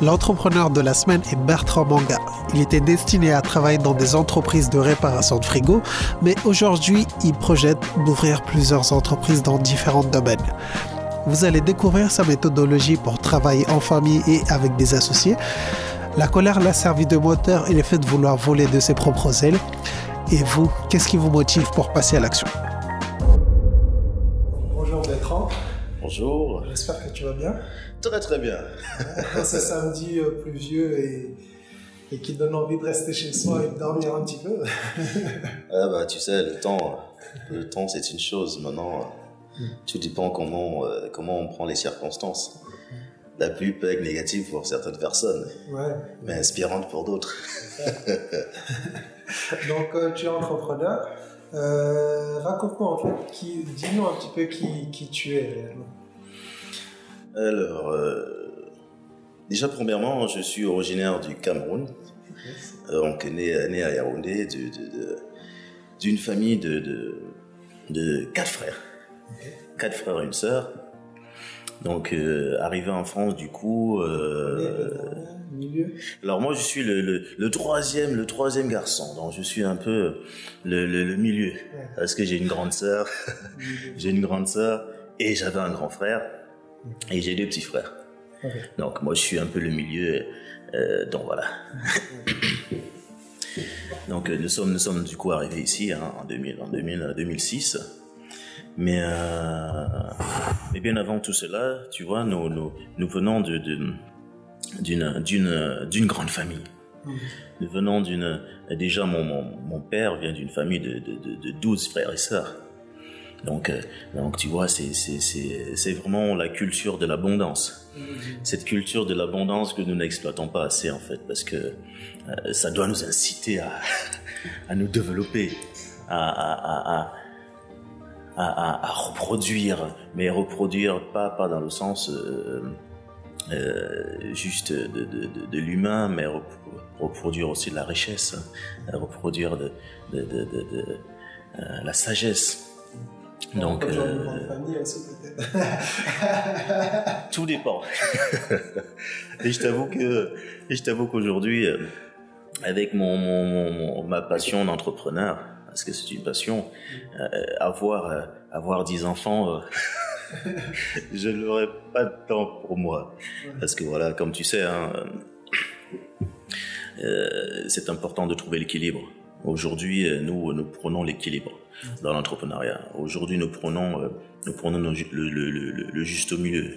L'entrepreneur de la semaine est Bertrand Manga. Il était destiné à travailler dans des entreprises de réparation de frigo, mais aujourd'hui, il projette d'ouvrir plusieurs entreprises dans différents domaines. Vous allez découvrir sa méthodologie pour travailler en famille et avec des associés. La colère l'a servi de moteur et le fait de vouloir voler de ses propres ailes. Et vous, qu'est-ce qui vous motive pour passer à l'action? Bonjour. J'espère que tu vas bien. Très très bien. C'est samedi euh, pluvieux et, et qui donne envie de rester chez soi et de dormir un petit peu. ah bah tu sais, le temps, le temps c'est une chose. Maintenant, tout dépend comment, euh, comment on prend les circonstances. La pluie peut être négative pour certaines personnes, mais inspirante pour d'autres. Donc euh, tu es entrepreneur. Raconte-moi en fait, dis-nous un petit peu qui, qui tu es réellement. Alors, euh, déjà, premièrement, je suis originaire du Cameroun. Euh, on est né, à Yaoundé d'une famille de, de, quatre frères. Quatre frères et une sœur. Donc, euh, arrivé en France, du coup. alors moi, je suis le, troisième, le troisième garçon. Donc, je suis un peu le, milieu, parce que j'ai une grande sœur, j'ai une grande sœur et j'avais un grand frère. Et j'ai deux petits frères. Donc moi je suis un peu le milieu. Euh, donc voilà. donc euh, nous sommes, nous sommes du coup arrivés ici hein, en, 2000, en 2000, 2006. Mais, euh, mais bien avant tout cela, tu vois, nous, nous, nous venons de, d'une, d'une, d'une grande famille. Nous venons d'une... Déjà, mon, mon, mon père vient d'une famille de, de, de 12 frères et sœurs. Donc, euh, donc tu vois, c'est vraiment la culture de l'abondance. Cette culture de l'abondance que nous n'exploitons pas assez en fait, parce que euh, ça doit nous inciter à, à nous développer, à, à, à, à, reproduire, mais reproduire pas, pas dans le sens euh, juste de, de, de, de l'humain, mais reproduire aussi de la richesse, reproduire de, de la sagesse. Donc, euh, tout dépend. et je t'avoue que, je t'avoue qu'aujourd'hui, euh, avec mon, mon, ma passion d'entrepreneur, parce que c'est une passion, euh, avoir avoir dix enfants, je n'aurais pas de temps pour moi, parce que voilà, comme tu sais, hein, c'est important de trouver l'équilibre. Aujourd'hui, nous nous prenons l'équilibre dans l'entrepreneuriat. Aujourd'hui, nous prenons, euh, nous prenons le, le, le, le, juste milieu.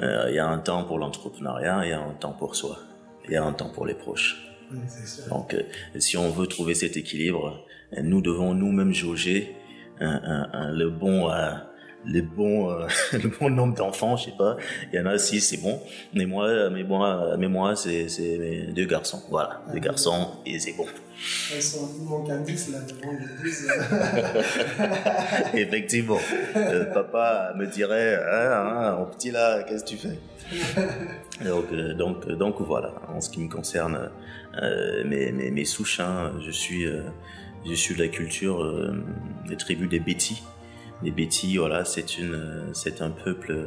Euh, il y a un temps pour l'entrepreneuriat, il y a un temps pour soi, il y a un temps pour les proches. Donc, euh, si on veut trouver cet équilibre, nous devons nous-mêmes jauger le bon les bons, euh, le bon nombre d'enfants, je sais pas. Il y en a six, c'est bon. Mais moi, mais moi, mais moi, c'est, c'est deux garçons. Voilà, deux garçons et c'est bon. Ils sont là devant les 10. Effectivement. papa me dirait, hein, hein, mon petit là, qu'est-ce que tu fais? Donc, euh, donc, donc voilà. En ce qui me concerne, euh, mes, mes, souches, hein, je suis, euh, je suis de la culture des tribus des Bétis les Bétis, voilà, c'est un peuple euh,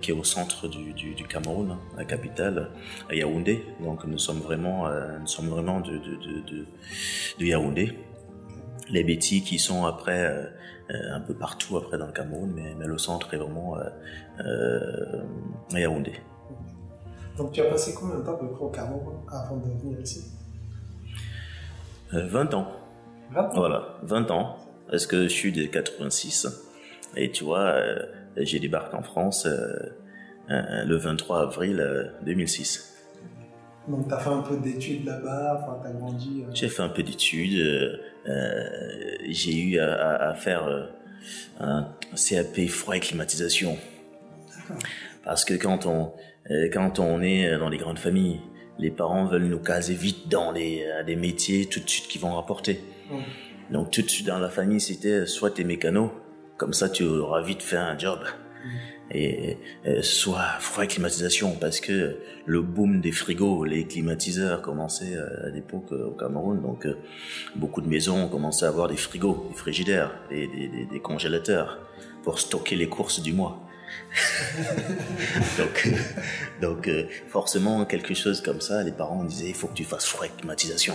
qui est au centre du, du, du, Cameroun, la capitale, à Yaoundé. Donc nous sommes vraiment, euh, nous sommes vraiment de, de, de, de, Yaoundé. Les Bétis qui sont après euh, un peu partout après dans le Cameroun, mais, mais le centre est vraiment euh, à Yaoundé. Donc tu as passé combien de temps à peu près au Cameroun avant de venir ici? 20 ans. 20 ans? Voilà, 20 ans parce que je suis de 86 et tu vois, euh, j'ai débarqué en France euh, euh, le 23 avril 2006. Donc tu as fait un peu d'études là-bas, enfin, tu as grandi J'ai fait un peu d'études, j'ai eu à, faire un CAP froid et climatisation. Parce que quand on, quand on est dans les grandes familles, les parents veulent nous caser vite dans les, des métiers tout de suite qui vont rapporter. Donc tout de suite dans la famille, c'était soit t'es mécano, comme ça tu auras vite fait un job. Mm. Et, soit froid et climatisation, parce que le boom des frigos, les climatiseurs commençaient euh, à l'époque euh, au Cameroun, donc euh, beaucoup de maisons ont commencé à avoir des frigos, des frigidaires, des, des, des, congélateurs pour stocker les courses du mois. donc, donc euh, forcément, quelque chose comme ça, les parents disaient, il faut que tu fasses froid climatisation.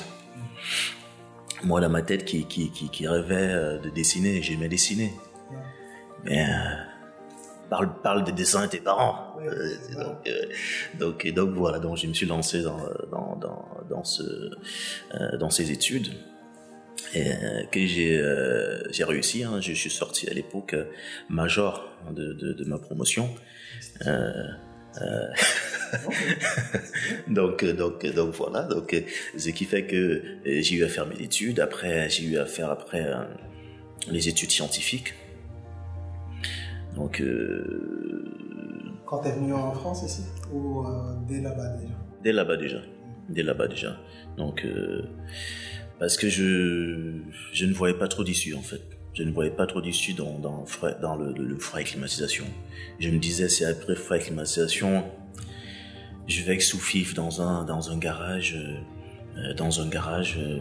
Moi, dans ma tête qui, qui, qui, rêvait euh, de dessiner, j'aimais dessiner. Mais euh, parle, parle des dessins de tes parents. donc, donc, et donc voilà, donc je me suis lancé dans, dans, dans, dans, ce, dans ces études et que j'ai j'ai réussi. Hein. Je, suis sorti à l'époque major de, de, de, ma promotion. Euh, euh, donc, donc, donc voilà. Donc, ce qui fait que j'ai eu à faire mes études. Après, j'ai eu à faire après euh, les études scientifiques. Donc. Quand tu es venu en France ici ou dès là-bas déjà? Dès là-bas déjà. Dès là-bas déjà. Donc, parce que je je ne voyais pas trop d'issue en fait je ne voyais pas trop d'issue dans, dans, dans le, le, froid et climatisation. Je me disais, c'est après froid et climatisation, je vais sous fif dans un, dans un garage, euh, dans un garage euh,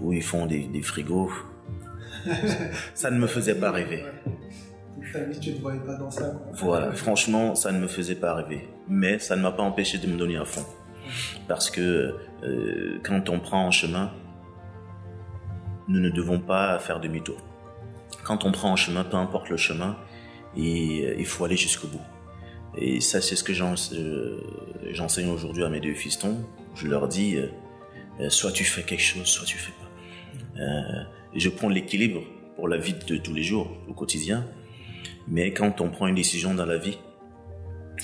où ils font des, des frigos. ça ne me faisait pas rêver. Tu ne voyais pas dans ça. Voilà, franchement, ça ne me faisait pas rêver. Mais ça ne m'a pas empêché de me donner à fond. Parce que euh, quand on prend un chemin, nous ne devons pas faire demi-tour quand on prend un chemin, peu importe le chemin, et, euh, il faut aller jusqu'au bout. Et ça, c'est ce que euh, j'enseigne aujourd'hui à mes deux fistons. Je leur dis, soit tu fais quelque chose, soit tu fais pas. je prends l'équilibre pour la vie de tous les jours, au quotidien. Mais quand on prend une décision dans la vie,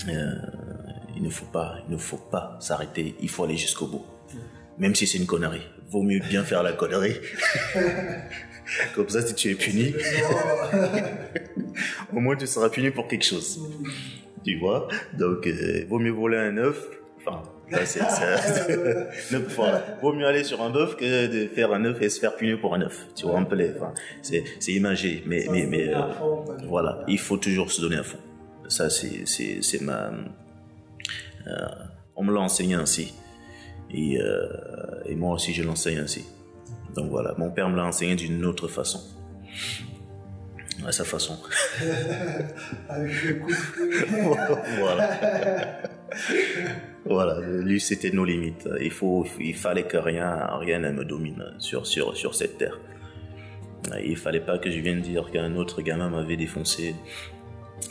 il ne faut pas, il ne faut pas s'arrêter. Il faut aller jusqu'au bout, même si c'est une connerie. Vaut mieux bien faire la connerie Comme ça, si tu es puni, au moins tu seras puni pour quelque chose. Tu vois? Donc, euh, vaut mieux voler un œuf. Enfin, c'est, vaut mieux aller sur un bœuf que de faire un œuf et se faire punir pour un œuf. Tu vois un peu les. Enfin, c'est, c'est imagé, mais, mais, mais euh, voilà, il faut toujours se donner à fond. Ça, c'est, c'est, c'est ma. Euh, on me l'a enseigné ainsi. Et, et moi aussi, je l'enseigne ainsi. Donc voilà, mon père me l'a enseigné d'une autre façon. À sa façon. Avec le coup Voilà. Voilà, lui c'était nos limites. Il faut, il fallait que rien, rien ne me domine sur, sur, sur cette terre. Il fallait pas que je vienne dire qu'un autre gamin m'avait défoncé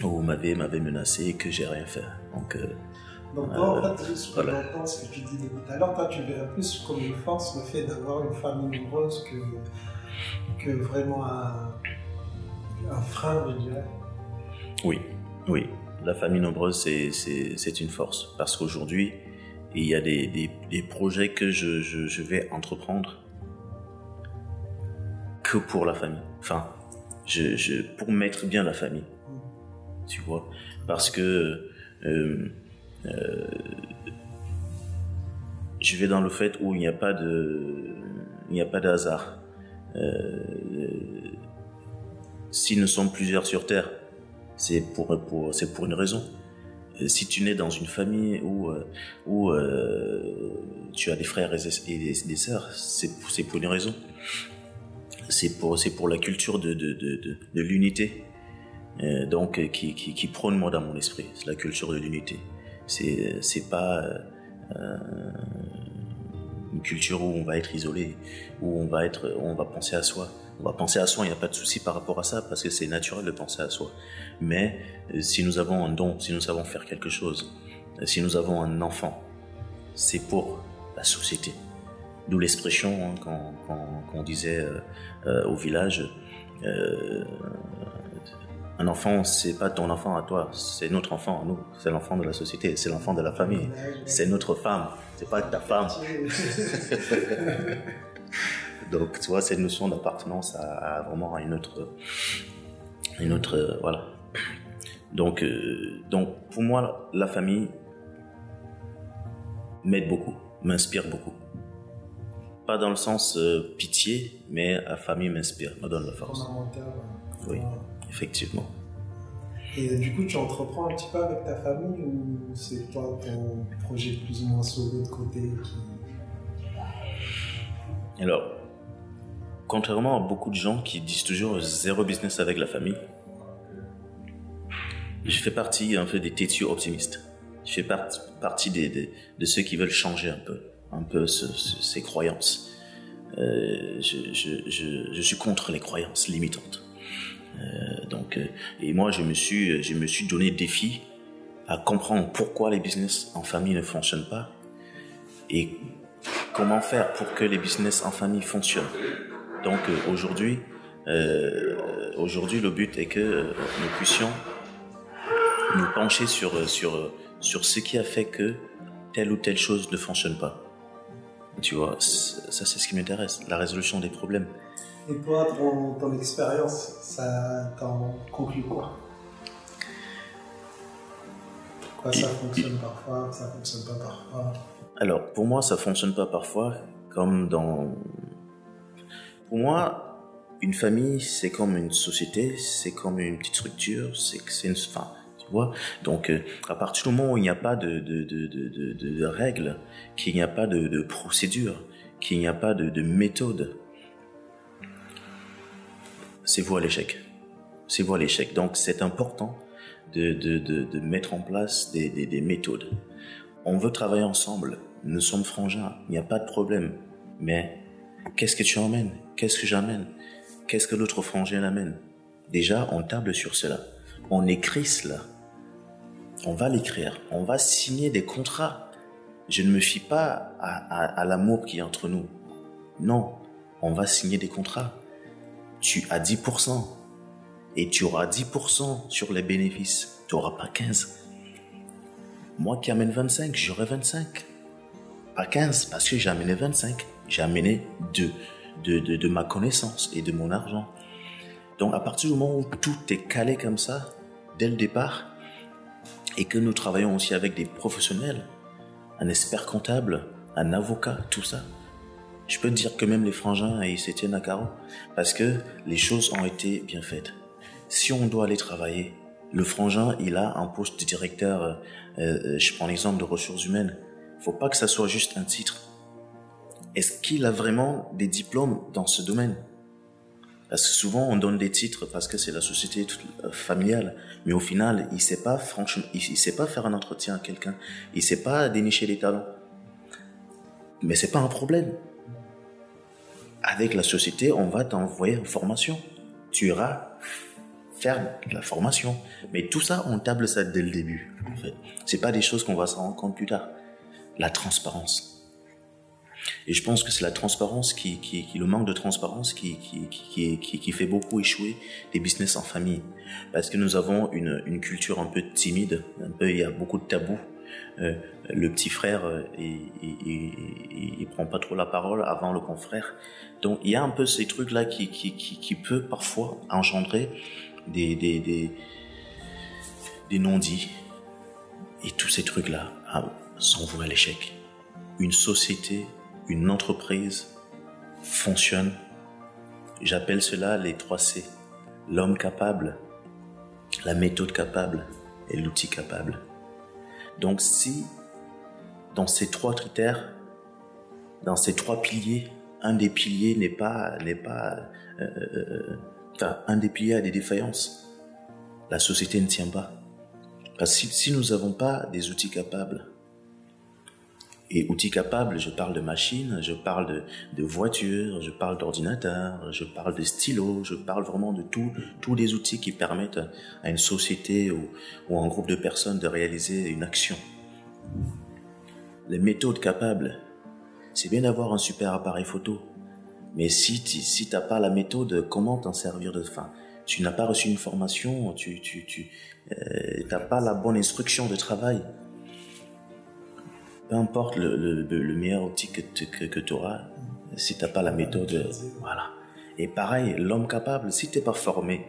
ou m'avait, m'avait menacé et que j'ai rien fait. Donc, euh, donc toi, en fait, ce que j'entends, ce que tu dis depuis tout à l'heure, toi, tu verrais plus comme une force le fait d'avoir une famille nombreuse que, que vraiment un, un frein, je dirais. Oui, oui. La famille nombreuse, c'est une force. Parce qu'aujourd'hui, il y a des, projets que je, vais entreprendre que pour la famille. Enfin, je, je, pour mettre bien la famille. Tu vois? Parce que... Euh, euh, je vais dans le fait où il n'y a pas de, il n'y a hasard. Euh, si nous sommes plusieurs sur Terre, c'est pour, pour c'est pour une raison. Euh, si tu nais dans une famille où, où tu as des frères et des, sœurs, c'est pour, pour une raison. C'est pour, c'est pour la culture de, de, de, de, l'unité, donc qui, qui, prône moi dans mon esprit, c'est la culture de l'unité. C'est c'est pas euh, une culture où on va être isolé, où on va être, on va penser à soi. On va penser à soi, il n'y a pas de souci par rapport à ça parce que c'est naturel de penser à soi. Mais euh, si nous avons un don, si nous savons faire quelque chose, euh, si nous avons un enfant, c'est pour la société. D'où l'expression hein, qu'on disait au village, euh, un enfant, c'est pas ton enfant à toi, c'est notre enfant à nous, c'est l'enfant de la société, c'est l'enfant de la famille, c'est notre femme, c'est pas ta femme. Donc, tu vois, cette notion d'appartenance a, vraiment une autre, une autre, voilà. Donc, euh, donc, pour moi, la famille m'aide beaucoup, m'inspire beaucoup. Pas dans le sens euh, pitié, mais la famille m'inspire, me donne la force. Oui effectivement. Et du coup, tu entreprends un petit peu avec ta famille ou c'est toi ton projet plus ou moins sauvé de côté Alors, contrairement à beaucoup de gens qui disent toujours zéro business avec la famille, je fais partie un peu des têtus optimistes. Je fais partie des, de ceux qui veulent changer un peu, un peu ces croyances. Euh, je, suis contre les croyances limitantes. Euh, donc, euh, et moi, je me suis, je me suis donné défi à comprendre pourquoi les business en famille ne fonctionnent pas et comment faire pour que les business en famille fonctionnent. Donc aujourd'hui, aujourd'hui, le but est que nous puissions nous pencher sur, sur, sur ce qui a fait que telle ou telle chose ne fonctionne pas. Tu vois, ça c'est ce qui m'intéresse, la résolution des problèmes. Et toi, ton, ton expérience, ça t'en conclut quoi? Pourquoi ça fonctionne parfois, ça fonctionne pas parfois? Alors, pour moi, ça fonctionne pas parfois, comme dans... Pour moi, une famille, c'est comme une société, c'est comme une petite structure, c'est une... Enfin, donc, euh, à partir du moment où il n'y a pas de, de, de, de règles, qu'il n'y a pas de, procédure, qu'il n'y a pas de, méthode, c'est vous à l'échec. C'est vous à l'échec. Donc, c'est important de, mettre en place des, des, méthodes. On veut travailler ensemble. Nous sommes frangins. Il n'y a pas de problème. Mais qu'est-ce que tu emmènes? Qu'est-ce que j'amène? Qu'est-ce que l'autre frangin amène? Déjà, on table sur cela. On écrit cela on va l'écrire, on va signer des contrats. Je ne me fie pas à, l'amour qui est entre nous. Non, on va signer des contrats. Tu as 10% et tu auras 10% sur les bénéfices. Tu n'auras pas 15. Moi qui amène 25, j'aurai 25. Pas 15 parce que j'ai amené 25. J'ai amené de, de, de ma connaissance et de mon argent. Donc à partir du moment où tout est calé comme ça, dès le départ, et que nous travaillons aussi avec des professionnels, un expert comptable, un avocat, tout ça. Je peux te dire que même les frangins, ils se tiennent à carreau parce que les choses ont été bien faites. Si on doit aller travailler, le frangin, il a un poste de directeur, euh, euh, je prends l'exemple de ressources humaines. Faut pas que ça soit juste un titre. Est-ce qu'il a vraiment des diplômes dans ce domaine? Parce que souvent, on donne des titres parce que c'est la société euh, familiale. Mais au final, il sait pas, franchement, il, sait pas faire un entretien à quelqu'un. Il sait pas dénicher les talents. Mais c'est pas un problème. Avec la société, on va t'envoyer en formation. Tu iras faire la formation. Mais tout ça, on table ça dès le début. En fait, c'est pas des choses qu'on va se rendre compte plus tard. La transparence. Et je pense que c'est la transparence qui, qui, qui, le manque de transparence qui, qui, qui, fait beaucoup échouer des business en famille. Parce que nous avons une, une culture un peu timide, un peu, il y a beaucoup de tabous. Euh, le petit frère, euh, il, prend pas trop la parole avant le confrère. Donc il y a un peu ces trucs-là qui, qui, qui, peut parfois engendrer des, non-dits. Et tous ces trucs-là ah, sont voués à l'échec. Une société une entreprise fonctionne, j'appelle cela les 3 C. L'homme capable, la méthode capable et l'outil capable. Donc si dans ces trois critères, dans ces trois piliers, un des piliers n'est pas, n'est pas, euh, euh, euh, un des piliers a des défaillances, la société ne tient pas. Parce que si, si nous n'avons pas des outils capables, et outils capables, je parle de machines, je parle de, voitures, je parle d'ordinateurs, je parle de stylos, je parle vraiment de tout, tous les outils qui permettent à une société ou, ou à un groupe de personnes de réaliser une action. Les méthodes capables, c'est bien d'avoir un super appareil photo, mais si tu si t'as pas la méthode, comment t'en servir de fin Tu n'as pas reçu une formation, tu tu tu euh, t'as pas la bonne instruction de travail peu importe le, le, meilleur outil que, que, tu auras, si tu n'as pas la méthode, voilà. Et pareil, l'homme capable, si tu n'es pas formé,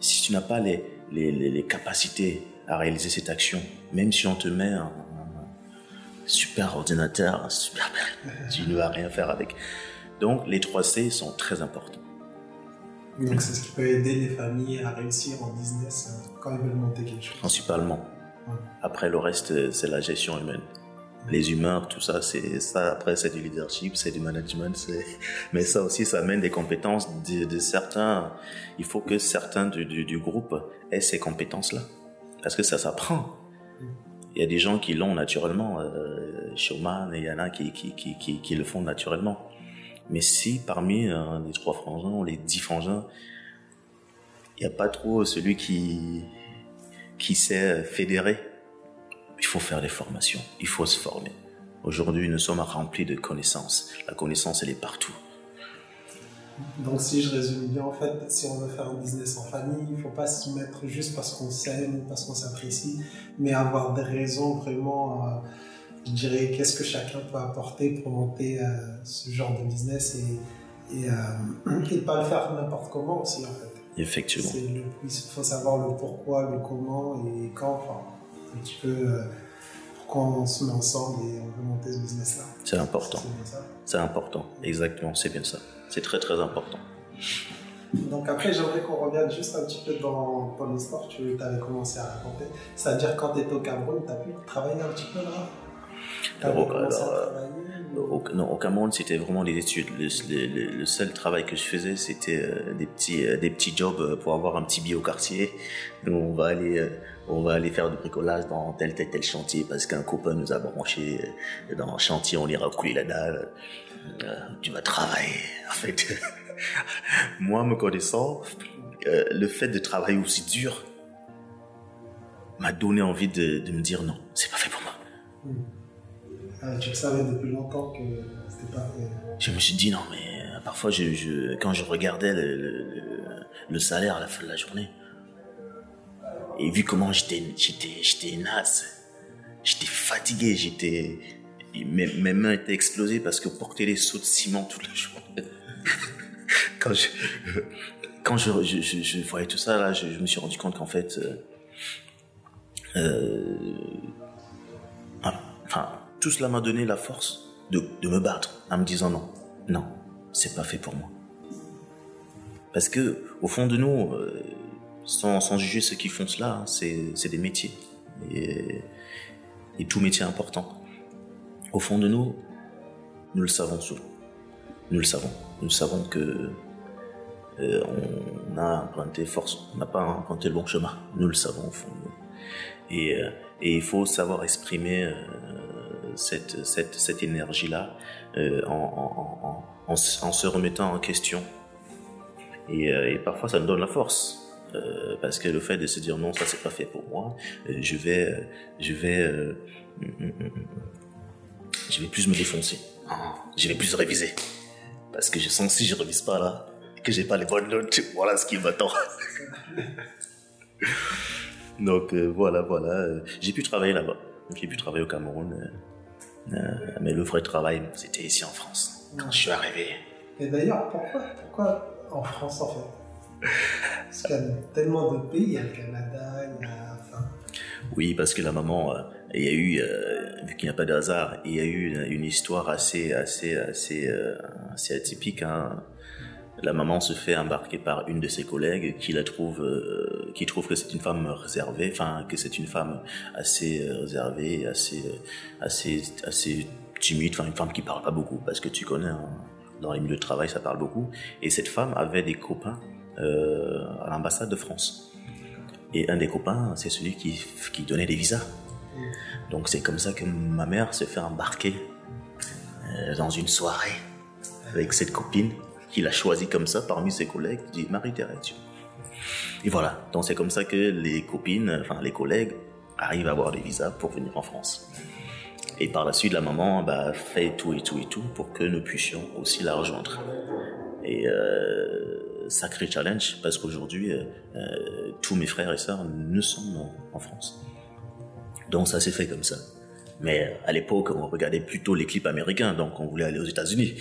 si tu n'as pas les, les, les, capacités à réaliser cette action, même si on te met un, super ordinateur, un super... tu ne vas rien faire avec. Donc les 3 C sont très importants. Donc c'est ce qui peut aider les familles à réussir en business euh, quand ils veulent monter quelque chose. Principalement. Après, le reste, c'est la gestion humaine. les humeurs, tout ça, c'est ça. Après, c'est du leadership, c'est du management, mais ça aussi, ça amène des compétences de, certains. Il faut que certains du, du, groupe aient ces compétences-là, parce que ça s'apprend. Il y a des gens qui l'ont naturellement, euh, showman, et il y en a qui, qui, qui, qui, le font naturellement. Mais si parmi euh, les trois frangins, les dix frangins, il n'y a pas trop celui qui, qui sait fédérer, il faut faire des formations, il faut se former. Aujourd'hui, nous sommes remplis de connaissances. La connaissance, elle est partout. Donc, si je résume bien, en fait, si on veut faire un business en famille, il ne faut pas s'y mettre juste parce qu'on s'aime, parce qu'on s'apprécie, mais avoir des raisons vraiment, euh, je dirais, qu'est-ce que chacun peut apporter pour monter euh, ce genre de business et, et, euh, pas le faire n'importe comment aussi, en fait. Effectivement. Il faut savoir le pourquoi, le comment et quand, enfin, un petit peu pourquoi on se met ensemble et on veut monter ce business-là. C'est important. C'est important, exactement, c'est bien ça. C'est très très important. Donc après, j'aimerais qu'on revienne juste un petit peu dans ton histoire, tu avais commencé à raconter. C'est-à-dire quand tu étais au Cameroun, tu as pu travailler un petit peu là? Alors, au, non, au Cameroun, c'était vraiment les études. Le, seul travail que je faisais, c'était euh, des petits, euh, des petits jobs euh, pour avoir un petit billet au quartier. Nous, on va aller, on va aller faire du bricolage dans tel, tel, tel chantier parce qu'un copain nous a branché dans un chantier, on ira couler la dalle. tu vas travailler. En fait, moi, me connaissant, le fait de travailler aussi dur m'a donné envie de, de me dire non, c'est pas fait pour moi. Ah, tu le savais depuis longtemps que c'était pas Je me suis dit non, mais euh, parfois, quand je regardais le, salaire à la fin de la journée, et vu comment j'étais, j'étais, naze, j'étais fatigué, j'étais, mes, mains étaient explosées parce que porter les sauts de ciment toute la journée. quand je, quand je, voyais tout ça là, je, me suis rendu compte qu'en fait, euh, euh enfin, tout cela m'a donné la force de, me battre en me disant non, non, c'est pas fait pour moi. Parce que au fond de nous, euh, sans, juger ceux qui font cela, c'est des métiers et, tout métier important. Au fond de nous, nous le savons souvent. Nous le savons. Nous savons que euh, on a emprunté force, on n'a pas emprunté le bon chemin. Nous le savons au fond de nous. Et, euh, il faut savoir exprimer cette, cette, cette énergie-là euh, en, en, en, se remettant en question. Et, euh, parfois, ça nous donne la force. Euh, parce que le fait de se dire non, ça c'est pas fait pour moi, je vais, je vais, je vais plus me défoncer, je vais plus réviser, parce que je sens que si je révise pas là, que j'ai pas les bonnes notes, voilà ce qui m'attend. Donc voilà, voilà, j'ai pu travailler là-bas, j'ai pu travailler au Cameroun mais le vrai travail, c'était ici en France, quand je suis arrivé. Et d'ailleurs, pourquoi, pourquoi en France en fait? Parce qu'il y a tellement de pays, il y a le Canada, il y a. Oui, parce que la maman, euh, il y a eu, euh, vu qu'il n'y a pas de hasard, il y a eu une, histoire assez, assez, assez, assez atypique. Hein la maman se fait embarquer par une de ses collègues qui la trouve, euh, qui trouve que c'est une femme réservée, enfin que c'est une femme assez euh, réservée, assez, euh, assez, assez timide, enfin une femme qui parle pas beaucoup, parce que tu connais, hein, dans les milieux de travail ça parle beaucoup. Et cette femme avait des copains à l'ambassade de France. Et un des copains, c'est celui qui, qui donnait des visas. Donc c'est comme ça que ma mère se fait embarquer dans une soirée avec cette copine qu'il a choisi comme ça parmi ses collègues, dit Marie-Thérèse. Et voilà, donc c'est comme ça que les copines, enfin les collègues, arrivent à avoir des visas pour venir en France. Et par la suite, la maman bah, fait tout et tout et tout pour que nous puissions aussi la rejoindre. Et euh, sacré challenge, parce qu'aujourd'hui, euh, euh, tous mes frères et sœurs ne sont en France. Donc ça s'est fait comme ça. Mais à l'époque, on regardait plutôt les clips américains, donc on voulait aller aux États-Unis.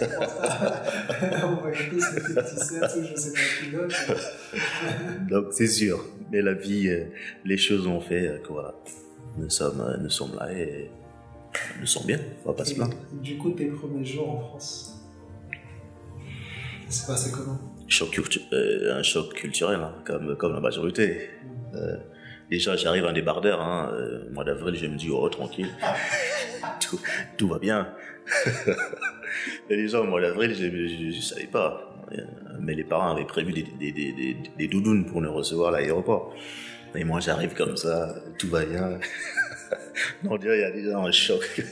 donc c'est sûr. Mais la vie, euh, les choses ont fait euh, que voilà, nous sommes, euh, nous sommes là et nous sommes bien. On va pas se plaindre. Du coup, tes premiers jours en France, c'est passé comment? Choc, Un choc culturel, hein, comme, comme la majorité. Mm. Déjà, j'arrive en débardeur. Hein. Euh, mois d'avril, je me dis, oh, tranquille. tout, tout, va bien. Et déjà, au mois d'avril, je ne savais pas. Mais les parents avaient prévu des, des, des, des doudounes pour nous recevoir à l'aéroport. Et moi, j'arrive comme ça, tout va bien. On dirait qu'il y a déjà un choc,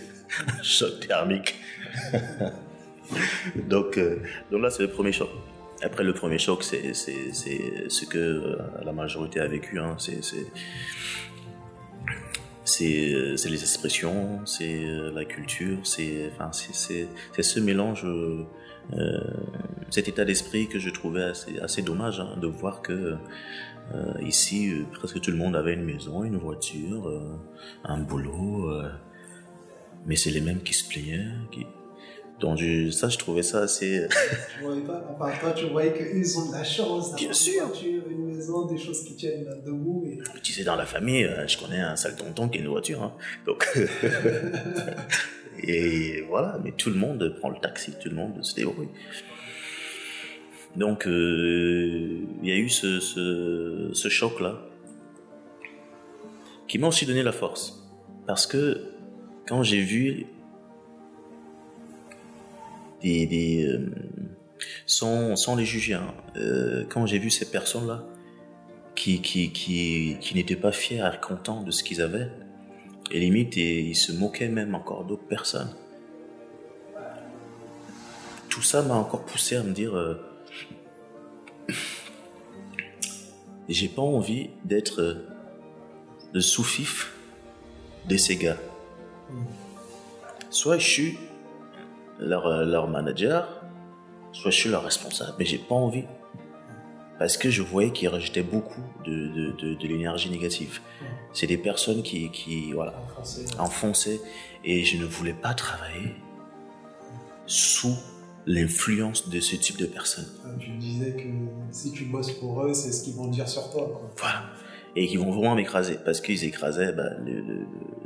un choc thermique. donc, euh, donc là, c'est le premier choc. Après, le premier choc, c'est ce que euh, la majorité a vécu. Hein. C'est c'est les expressions, c'est euh, la culture, c'est enfin, ce mélange, euh, cet état d'esprit que je trouvais assez, dommage hein, de voir que euh, ici presque tout le monde avait une maison, une voiture, un boulot, mais c'est les mêmes qui se plaignaient, donc ça, je trouvais ça assez. tu voyais pas, enfin toi, tu voyais qu'ils ont de la chance Bien sûr. Voiture, une maison, des choses qui tiennent debout. Et... Tu sais, dans la famille, euh, je connais un sale tonton qui a une voiture, hein. donc. et voilà, mais tout le monde prend le taxi, tout le monde se débrouille. Donc euh, il y a eu ce, ce, ce choc là qui m'a aussi donné la force parce que quand j'ai vu des, euh, sans, les juger. Hein. Euh, quand j'ai vu ces personnes-là qui, qui, qui, qui n'étaient pas fiers, contents de ce qu'ils avaient, et limite, et, ils se moquaient même encore d'autres personnes. Tout ça m'a encore poussé à me dire, euh, j'ai pas envie d'être le sous-fif de ces gars. Soit je suis leur, euh, leur manager, soit je suis leur responsable. Mais j'ai pas envie. Parce que je voyais qu'ils rejetaient beaucoup de, de, de, de l'énergie négative. C'est des personnes qui, qui voilà, enfonçaient. Et je ne voulais pas travailler sous l'influence de ce type de personnes. Ah, tu disais que si tu bosses pour eux, c'est ce qu'ils vont dire sur toi. Quoi. Voilà et qui vont vraiment m'écraser parce qu'ils écrasaient bah,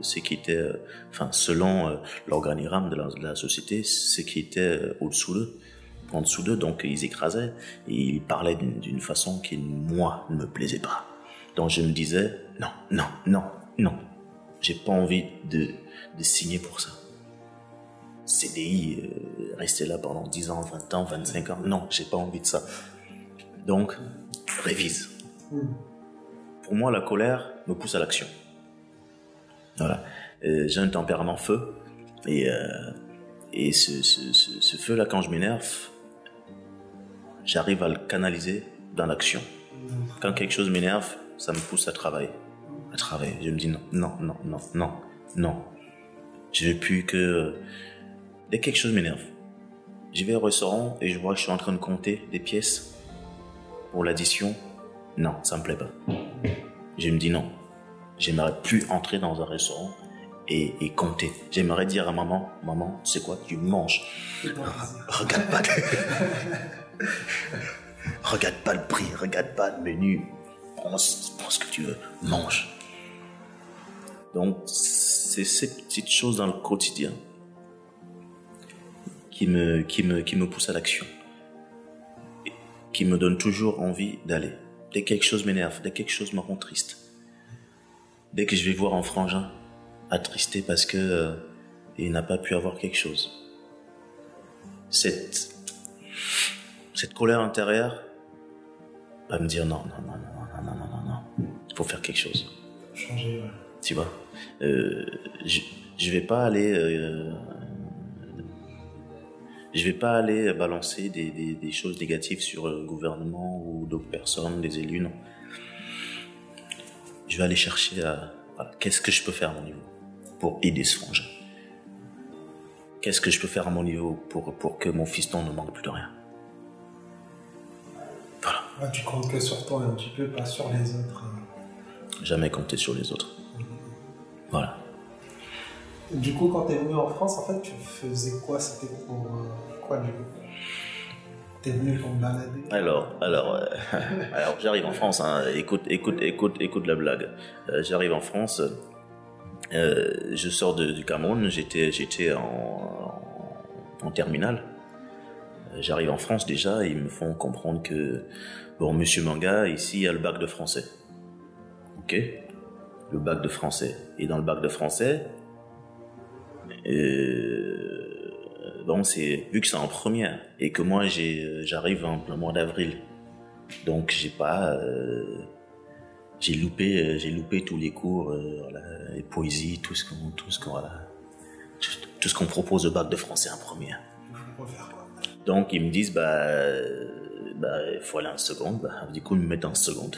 ce qui était, euh, enfin selon euh, l'organigramme de, la société, ce qui était euh, au-dessous d'eux, en dessous d'eux, donc ils écrasaient et ils parlaient d'une façon qui moi ne me plaisait pas. Donc je me disais non, non, non, non, j'ai pas envie de, de signer pour ça. CDI, rester là pendant 10 ans, 20 ans, 25 ans, non, j'ai pas envie de ça. Donc, révise. Hmm pour moi, la colère me pousse à l'action. Voilà. Euh, j'ai un tempérament feu. Et, euh, et ce, feu-là, quand je m'énerve, j'arrive à le canaliser dans l'action. Quand quelque chose m'énerve, ça me pousse à travailler. À travailler. Je me dis non, non, non, non, non, non. Je veux plus que... Dès que quelque chose m'énerve, je vais au restaurant et je vois que je suis en train de compter des pièces pour l'addition. Non, ça me plaît pas je me dis non. J'aimerais plus entrer dans un restaurant et, compter. J'aimerais dire à maman, maman, c'est quoi Tu manges? Regarde pas. le prix, regarde pas le menu. Prends, ce que tu veux, mange. Donc, c'est ces petites choses dans le quotidien qui me, qui poussent à l'action. Qui me donnent toujours envie d'aller. Dès que quelque chose m'énerve, dès que quelque chose me rend triste, dès que je vais voir un frangin attristé parce que euh, il n'a pas pu avoir quelque chose, cette cette colère intérieure va me dire non non non non non non non non il faut faire quelque chose. Changer. Ouais. Tu vois, euh, je je vais pas aller euh, je vais pas aller balancer des, des, des, choses négatives sur le gouvernement ou d'autres personnes, des élus, non. Je vais aller chercher à, qu'est-ce que je peux faire à mon niveau pour aider ce frangin. Qu'est-ce que je peux faire à mon niveau pour, pour que mon fiston ne manque plus de rien. Voilà. tu comptes que sur toi un petit peu, pas sur les autres. Jamais compter sur les autres. Voilà. Du coup, quand tu es venu en France, en fait, tu faisais quoi C'était pour euh, quoi du coup T'es venu pour me balader Alors, alors, euh, alors j'arrive en France. Hein, écoute, écoute, écoute, écoute la blague. Euh, j'arrive en France. je sors du Cameroun. J'étais, j'étais en, en, terminale. J'arrive en France déjà. Ils me font comprendre que bon, Monsieur Manga ici il y a le bac de français. Ok? le bac de français. Et dans le bac de français, euh, bon, c'est vu que c'est en première et que moi j'ai, j'arrive en plein mois d'avril, donc j'ai pas, euh, j'ai loupé, euh, j'ai loupé tous les cours, euh, les poésies, tout ce qu'on, tout ce qu'on, tout, ce qu'on propose au bac de français en première. Donc ils me disent bah, euh, bah faut aller en seconde, bah, du coup ils me mettent en seconde.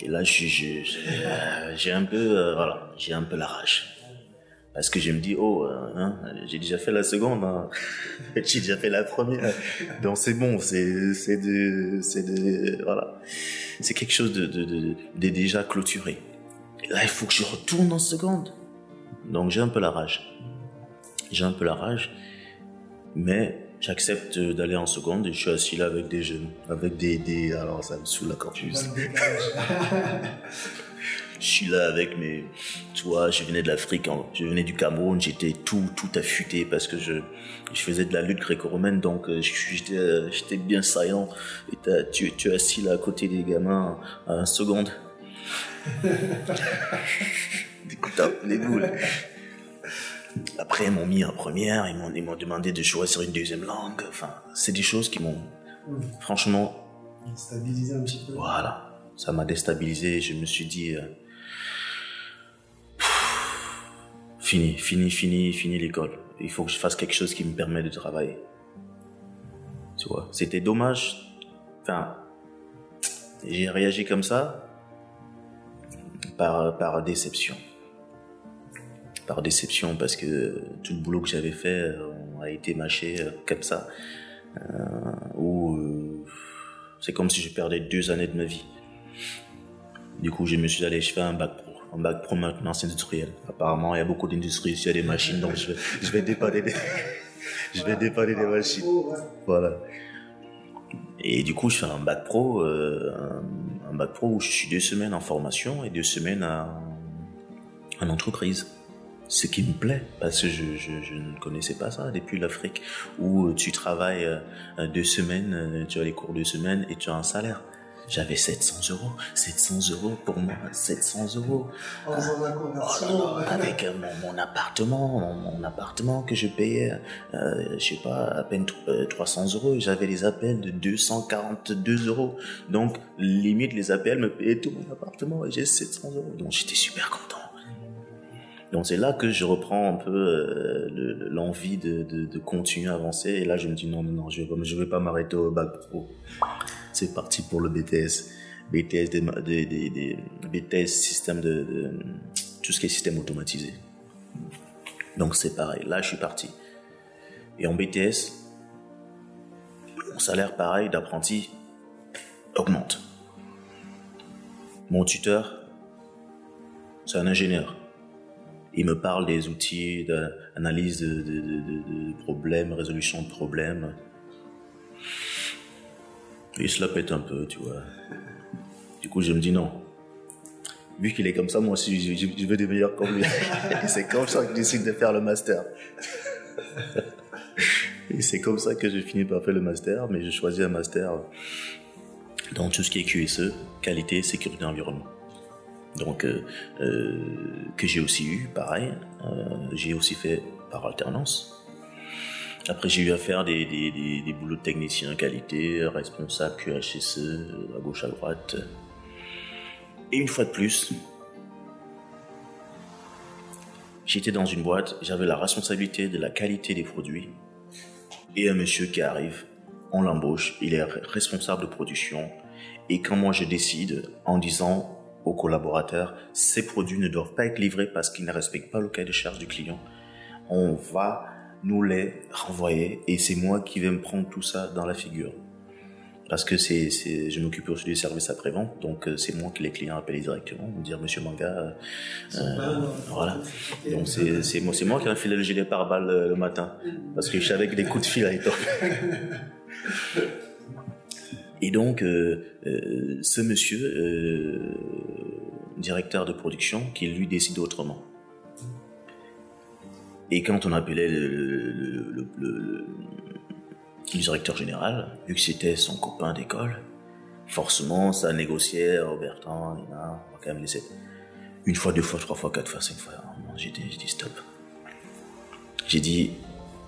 Et là, euh, j'ai un peu, euh, voilà, j'ai un peu la rage. Parce que je me dis, oh, euh, hein, j'ai déjà fait la seconde, hein. j'ai déjà fait la première. Donc c'est bon, c'est, de, c'est de, voilà. C'est quelque chose de, déjà clôturé. Là, il faut que je retourne en seconde. Donc j'ai un peu la rage. J'ai un peu la rage. Mais j'accepte d'aller en seconde et je suis assis là avec des jeunes. Avec des, des, alors ça me saoule la corpus. Je suis là avec mes, tu vois, je venais de l'Afrique, je venais du Cameroun, j'étais tout, tout affûté parce que je, je faisais de la lutte gréco-romaine, donc euh, j'étais, euh, j'étais bien saillant. Et t'as- tu, tu es assis là à côté des gamins à un seconde. du coup, les boules. Après, ils m'ont mis en première, ils m'ont, demandé de choisir une deuxième langue. Enfin, c'est des choses qui m'ont, franchement, Stabiliser un petit peu. voilà, ça m'a déstabilisé. Je me suis dit, euh, fini, fini, fini, fini l'école. Il faut que je fasse quelque chose qui me permet de travailler. Tu vois, c'était dommage. Enfin, j'ai réagi comme ça par, déception. Par déception parce que tout le boulot que j'avais fait euh, a été mâché euh, comme ça. C'est comme si je perdais deux années de ma vie. Du coup, je me suis allé, je fais un bac pro. Un bac pro maintenance industrielle. Apparemment, il y a beaucoup d'industries il y a des machines, donc je vais, dépanner des, je vais dépanner des machines. Voilà. Et du coup, je fais un bac pro, euh, un, bac pro où je suis deux semaines en formation et deux semaines en, en entreprise. Ce qui me plaît, parce que je ne connaissais pas ça depuis l'Afrique, où tu travailles euh, deux semaines, euh, tu as les cours deux semaines et tu as un salaire. J'avais 700 euros. 700 euros pour moi, 700 euros. Oh là là, avec euh, mon, mon appartement, mon, mon appartement que je payais, euh, je sais pas, à peine tr- euh, 300 euros, j'avais les appels de 242 euros. Donc, limite, les appels me payaient tout mon appartement et j'ai 700 euros. Donc, j'étais super content. Donc, c'est là que je reprends un peu euh, le- l'envie de, de, de continuer à avancer. Et là, je me dis non, non, non, je je vais pas m'arrêter au bac pro. C'est parti pour le BTS. BTS, des, BTS système de, tout ce qui est système automatisé. Donc c'est pareil. Là, je suis parti. Et en BTS, mon salaire pareil d'apprenti augmente. Mon tuteur, c'est un ingénieur. Il me parle des outils d'analyse de problèmes, résolution de problèmes. Il se la pète un peu, tu vois. Du coup, je me dis non. Vu qu'il est comme ça, moi aussi, je, veux devenir comme lui. Et c'est comme ça que je décide de faire le master. Et c'est comme ça que j'ai fini par faire le master, mais j'ai choisi un master dans tout ce qui est QSE, qualité, sécurité, environnement. Donc, euh, euh, que j'ai aussi eu, pareil. Euh, j'ai aussi fait par alternance. Après, j'ai eu à faire des, des, des, boulots de technicien qualité, responsable QHSE, E, à gauche, à droite. Et une fois de plus, j'étais dans une boîte, j'avais la responsabilité de la qualité des produits. Et un monsieur qui arrive, on l'embauche, il est responsable de production. Et quand moi je décide, en disant aux collaborateurs, ces produits ne doivent pas être livrés parce qu'ils ne respectent pas le cahier de charge du client, on va nous les renvoyer et c'est moi qui vais me prendre tout ça dans la figure. Parce que c'est, c'est, je m'occupe aussi du service après-vente, donc euh, c'est moi que les clients appellent directement, me dire Monsieur Manga, euh, euh, voilà. Donc c'est, c'est moi, c'est moi qui ai enfilé le gilet pare-balles euh, le matin, parce que je savais que des coups de fil allaient tomber. Et donc, euh, euh, ce monsieur, euh, directeur de production, qui lui décide autrement. Et quand on appelait le, directeur général, vu que c'était son copain d'école, forcément, ça négociait, oh, Bertrand, on va quand même laisser. Une fois, deux fois, trois fois, quatre fois, cinq fois. J'ai dit, dit stop. J'ai dit,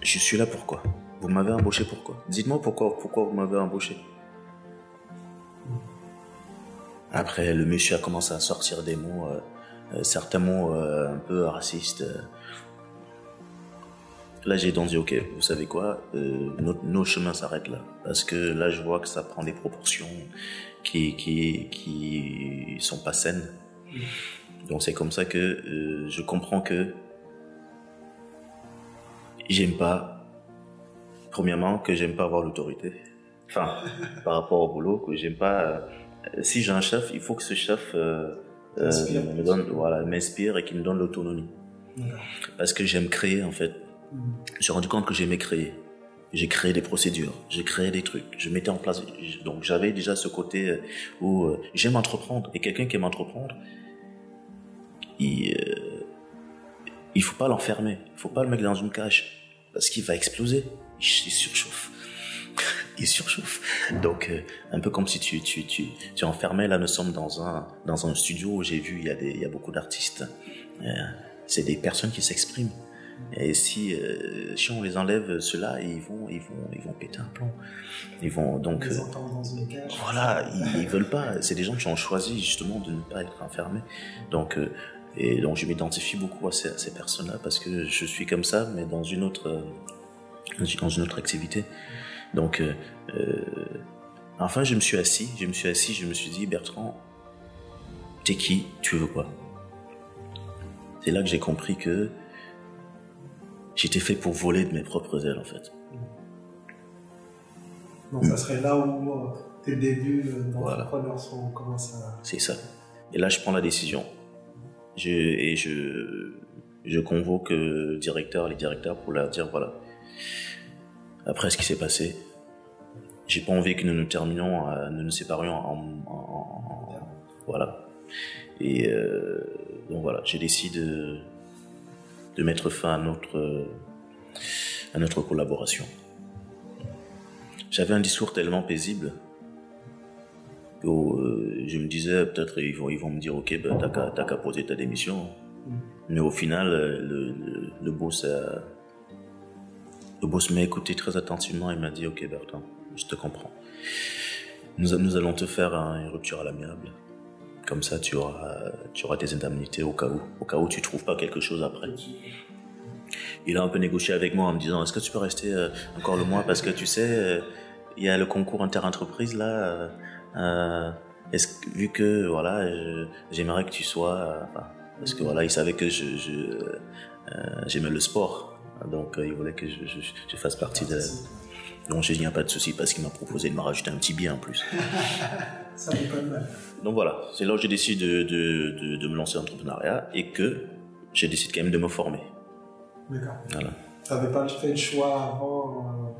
je suis là pourquoi? Vous m'avez embauché pourquoi? Dites-moi pourquoi, pourquoi vous m'avez embauché. Après, le monsieur a commencé à sortir des mots, euh, euh, certains mots euh, un peu racistes. Là, j'ai donc dit, ok, vous savez quoi, nos, chemins s'arrêtent là. Parce que là, je vois que ça prend des proportions qui, qui, qui sont pas saines. Donc, c'est comme ça que je comprends que j'aime pas, premièrement, que j'aime pas avoir l'autorité. Enfin, par rapport au boulot, que j'aime pas euh, si j'ai un chef, il faut que ce chef euh, euh me donne, voilà, m'inspire et qu'il me donne l'autonomie. Parce que j'aime créer en fait. Mm. J'ai rendu compte que j'aimais créer. J'ai créé des procédures, j'ai créé des trucs, je mettais en place. Donc j'avais déjà ce côté euh, où j'aime entreprendre. Et quelqu'un qui aime entreprendre, il il faut pas l'enfermer, il faut pas le mettre dans une cage parce qu'il va exploser. Il surchauffe il surchauffe. Donc, euh, un peu comme si tu, tu, tu, tu enfermais, là, nous sommes dans un, dans un studio où j'ai vu, il y a, des, il y a beaucoup d'artistes. Euh, c'est des personnes qui s'expriment. Et si, euh, si on les enlève cela, ils vont, ils vont, ils vont péter un plomb. Ils vont donc. dans une cage. Voilà, ils, ils, veulent pas. C'est des gens qui ont choisi justement de ne pas être enfermés. Donc, et donc je m'identifie beaucoup à ces, ces personnes-là parce que je suis comme ça, mais dans une autre, dans une autre activité. Donc, euh, euh, enfin, je me suis assis, je me suis assis, je me suis dit, Bertrand, t'es qui? Tu veux quoi? C'est là que j'ai compris que j'étais fait pour voler de mes propres ailes, en fait. Donc, ça serait là où euh, tes débuts d'entrepreneur sont commencent à. C'est ça. Et là, je prends la décision. Je, et je, je convoque le directeur, les directeurs pour leur dire voilà, après ce qui s'est passé, j'ai pas envie que nous nous terminions, euh, nous nous séparions en, voilà. Et euh, donc voilà, j'ai décidé de, mettre fin à notre à notre collaboration. J'avais un discours tellement paisible que euh, je me disais peut-être ils vont ils vont me dire ok ben t'as qu'à poser ta démission. Mm. Mais au final, le, le, le boss a, le boss m'a écouté très attentivement et m'a dit Ok, Bertrand, je te comprends. Nous, nous allons te faire une rupture à l'amiable. Comme ça, tu auras, tu auras tes indemnités au cas où, au cas où tu trouves pas quelque chose après. Il a un peu négocié avec moi en me disant Est-ce que tu peux rester euh, encore le mois? Parce que tu sais, euh, il y a le concours inter-entreprise là. Euh, est-ce, vu que voilà, j'aimerais que tu sois. parce que voilà, il savait que je, j'aimais le sport. Donc, il voulait que je, fasse partie de. Donc, j'ai dit, pas de souci parce qu'il m'a proposé de me rajouter un petit bien en plus. Ça pas mal. Donc, voilà. C'est là où j'ai décidé de, de, me lancer en entrepreneuriat et que j'ai décidé quand même de me former. D'accord. Voilà. Tu n'avais pas fait le choix avant.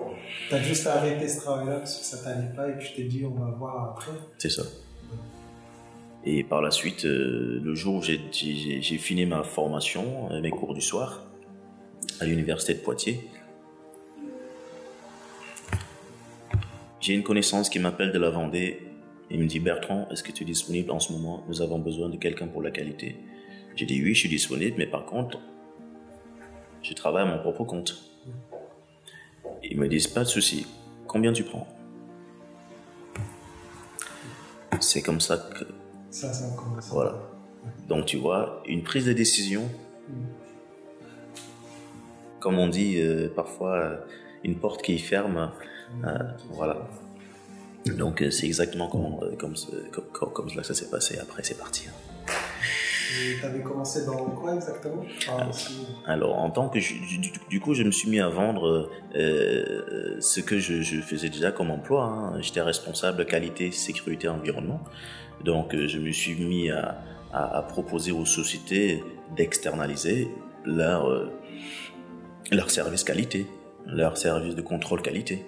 Euh, tu as juste arrêté ce travail-là parce que ça t'allait pas et tu t'es dit, on va voir après. C'est ça. Et par la suite, euh, le jour où j'ai fini ma formation, mes cours du soir, à l'université de Poitiers. J'ai une connaissance qui m'appelle de la Vendée et me dit Bertrand, est-ce que tu es disponible en ce moment? Nous avons besoin de quelqu'un pour la qualité. J'ai dit oui, je suis disponible, mais par contre, je travaille à mon propre compte. Ils me disent pas de souci. Combien tu prends? C'est comme ça que. Ça, ça commence. Voilà. Donc tu vois, une prise de décision. Mm comme on dit euh, parfois, une porte qui ferme. Euh, voilà. Donc c'est exactement comme, comme, comme, comme, ça s'est passé. Après, c'est parti. Hein. Tu avais commencé dans quoi exactement? Alors, en tant que du, coup, je me suis mis à vendre ce que je, faisais déjà comme emploi. Hein. J'étais responsable qualité, sécurité, environnement. Donc, je me suis mis à, à, proposer aux sociétés d'externaliser leur leur service qualité, leur service de contrôle qualité.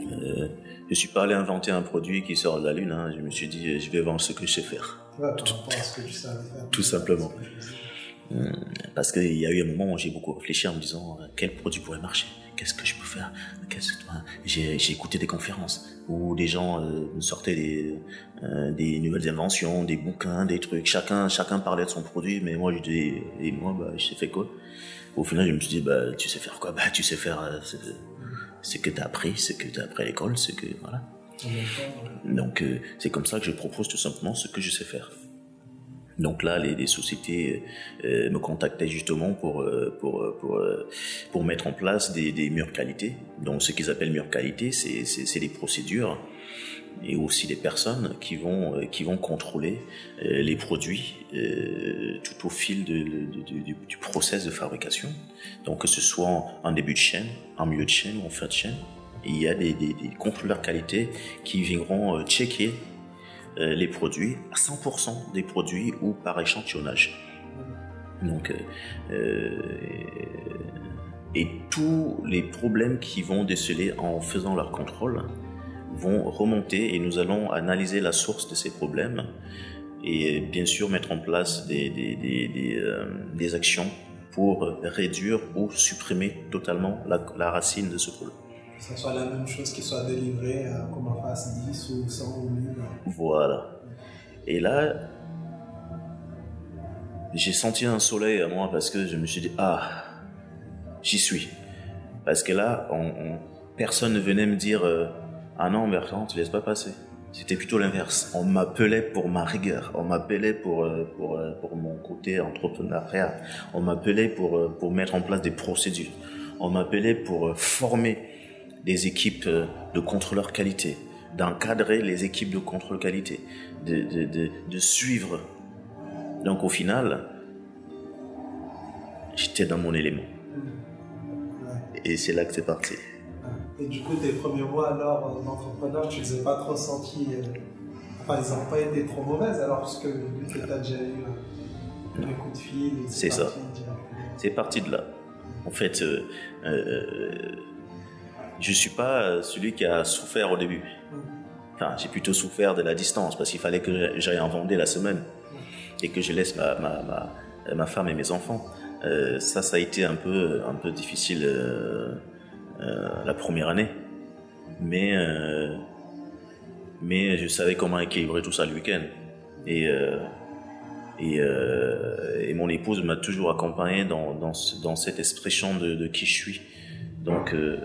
Euh, je suis pas allé inventer un produit qui sort de la lune. Hein. Je me suis dit, je vais vendre ce que je sais faire. tout, simplement. Euh, parce qu'il y a eu un moment où j'ai beaucoup réfléchi en me disant, quel produit pourrait marcher? Qu'est-ce que je peux faire? Faire J'ai écouté des conférences où des gens euh, sortaient des, euh, des nouvelles inventions, des bouquins, des trucs. Chacun, chacun parlait de son produit, mais moi, je dis, et moi, bah, je sais fait quoi? Au final, je me suis dit, bah, tu sais faire quoi? Bah, tu sais faire euh, ce que tu as appris, ce que tu as appris à l'école, ce que voilà. Donc, c'est comme ça que je propose tout simplement ce que je sais faire. Donc là, les, sociétés euh, me contactaient justement pour euh, pour pour euh, pour mettre en place des, des murs qualité. Donc ce qu'ils appellent murs qualité, c'est c'est des procédures et aussi des personnes qui vont qui vont contrôler les produits tout au fil du, du, process de fabrication. Donc que ce soit en, début de chaîne, en milieu de chaîne ou en fin de chaîne, il y a des, contrôleurs qualité qui viendront checker euh, les produits, 100% des produits ou par échantillonnage. Donc, euh, euh, et tous les problèmes qui vont déceler en faisant leur contrôle vont remonter et nous allons analyser la source de ces problèmes et bien sûr mettre en place des, des, actions pour réduire ou supprimer totalement la, la racine de ce problème que ce soit la même chose qui soit délivrée euh, comme en face 10 ou 100 ou 1000. Voilà. Et là, j'ai senti un soleil à moi parce que je me suis dit, ah, j'y suis. Parce que là, personne ne venait me dire, euh, ah non, Bertrand, tu laisses pas passer. C'était plutôt l'inverse. On m'appelait pour ma rigueur. On m'appelait pour, euh, pour, pour mon côté entrepreneurial. On m'appelait pour, pour mettre en place des procédures. On m'appelait pour former des équipes euh, de contrôleurs qualité, d'encadrer les équipes de contrôle qualité, de, de, de, de suivre. Donc au final, j'étais dans mon élément. Et c'est là que c'est parti. Et du coup, tes premiers mois alors d'entrepreneur, tu ne les as pas trop sentis. Euh, enfin, ils n'ont pas été trop mauvaises alors, parce que tu as déjà eu euh, des coups de fil. C'est ça. C'est parti de là. En fait, euh, je suis pas euh, celui qui a souffert au début. Enfin, j'ai plutôt souffert de la distance parce qu'il fallait que j'aille en Vendée la semaine et que je laisse ma, ma, ma, ma femme et mes enfants. Euh, ça, ça a été un peu, un peu difficile euh, euh, la première année. Mais, euh, mais je savais comment équilibrer tout ça le week-end. Et, euh, et, mon épouse m'a toujours accompagné dans, dans, dans cette expression de, qui je suis. Donc, euh,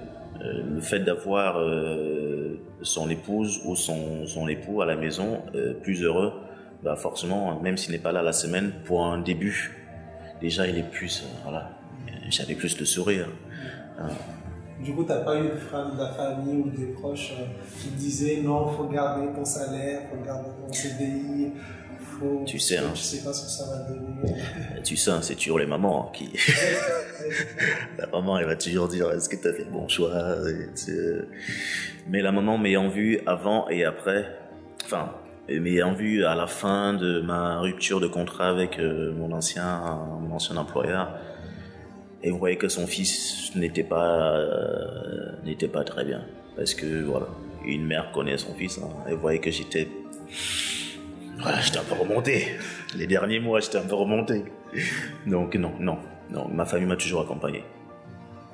le fait d'avoir euh, son épouse ou son, son, époux à la maison euh, plus heureux, bah forcément, même s'il n'est pas là la semaine, pour un début, déjà il est plus, voilà, j'avais plus de sourire. Hein. Du coup, tu n'as pas eu de de la famille ou des proches qui disaient non, il faut garder ton salaire, il faut garder ton CDI, tu sais, hein. sais pas ce que ça va donner. Tu sais, hein, c'est toujours les mamans qui. la maman, elle va toujours dire est-ce que tu as fait le bon choix Mais la maman m'ayant vu avant et après, enfin, m'ayant vu à la fin de ma rupture de contrat avec euh, mon ancien, mon ancien employeur, et vous voyez que son fils n'était pas, euh, n'était pas très bien. Parce que, voilà, une mère connaît son fils, hein, et vous voyez que j'étais j'étais un peu remonté. Les derniers mois, j'étais un peu remonté. Donc non, non, non. Ma famille m'a toujours accompagné.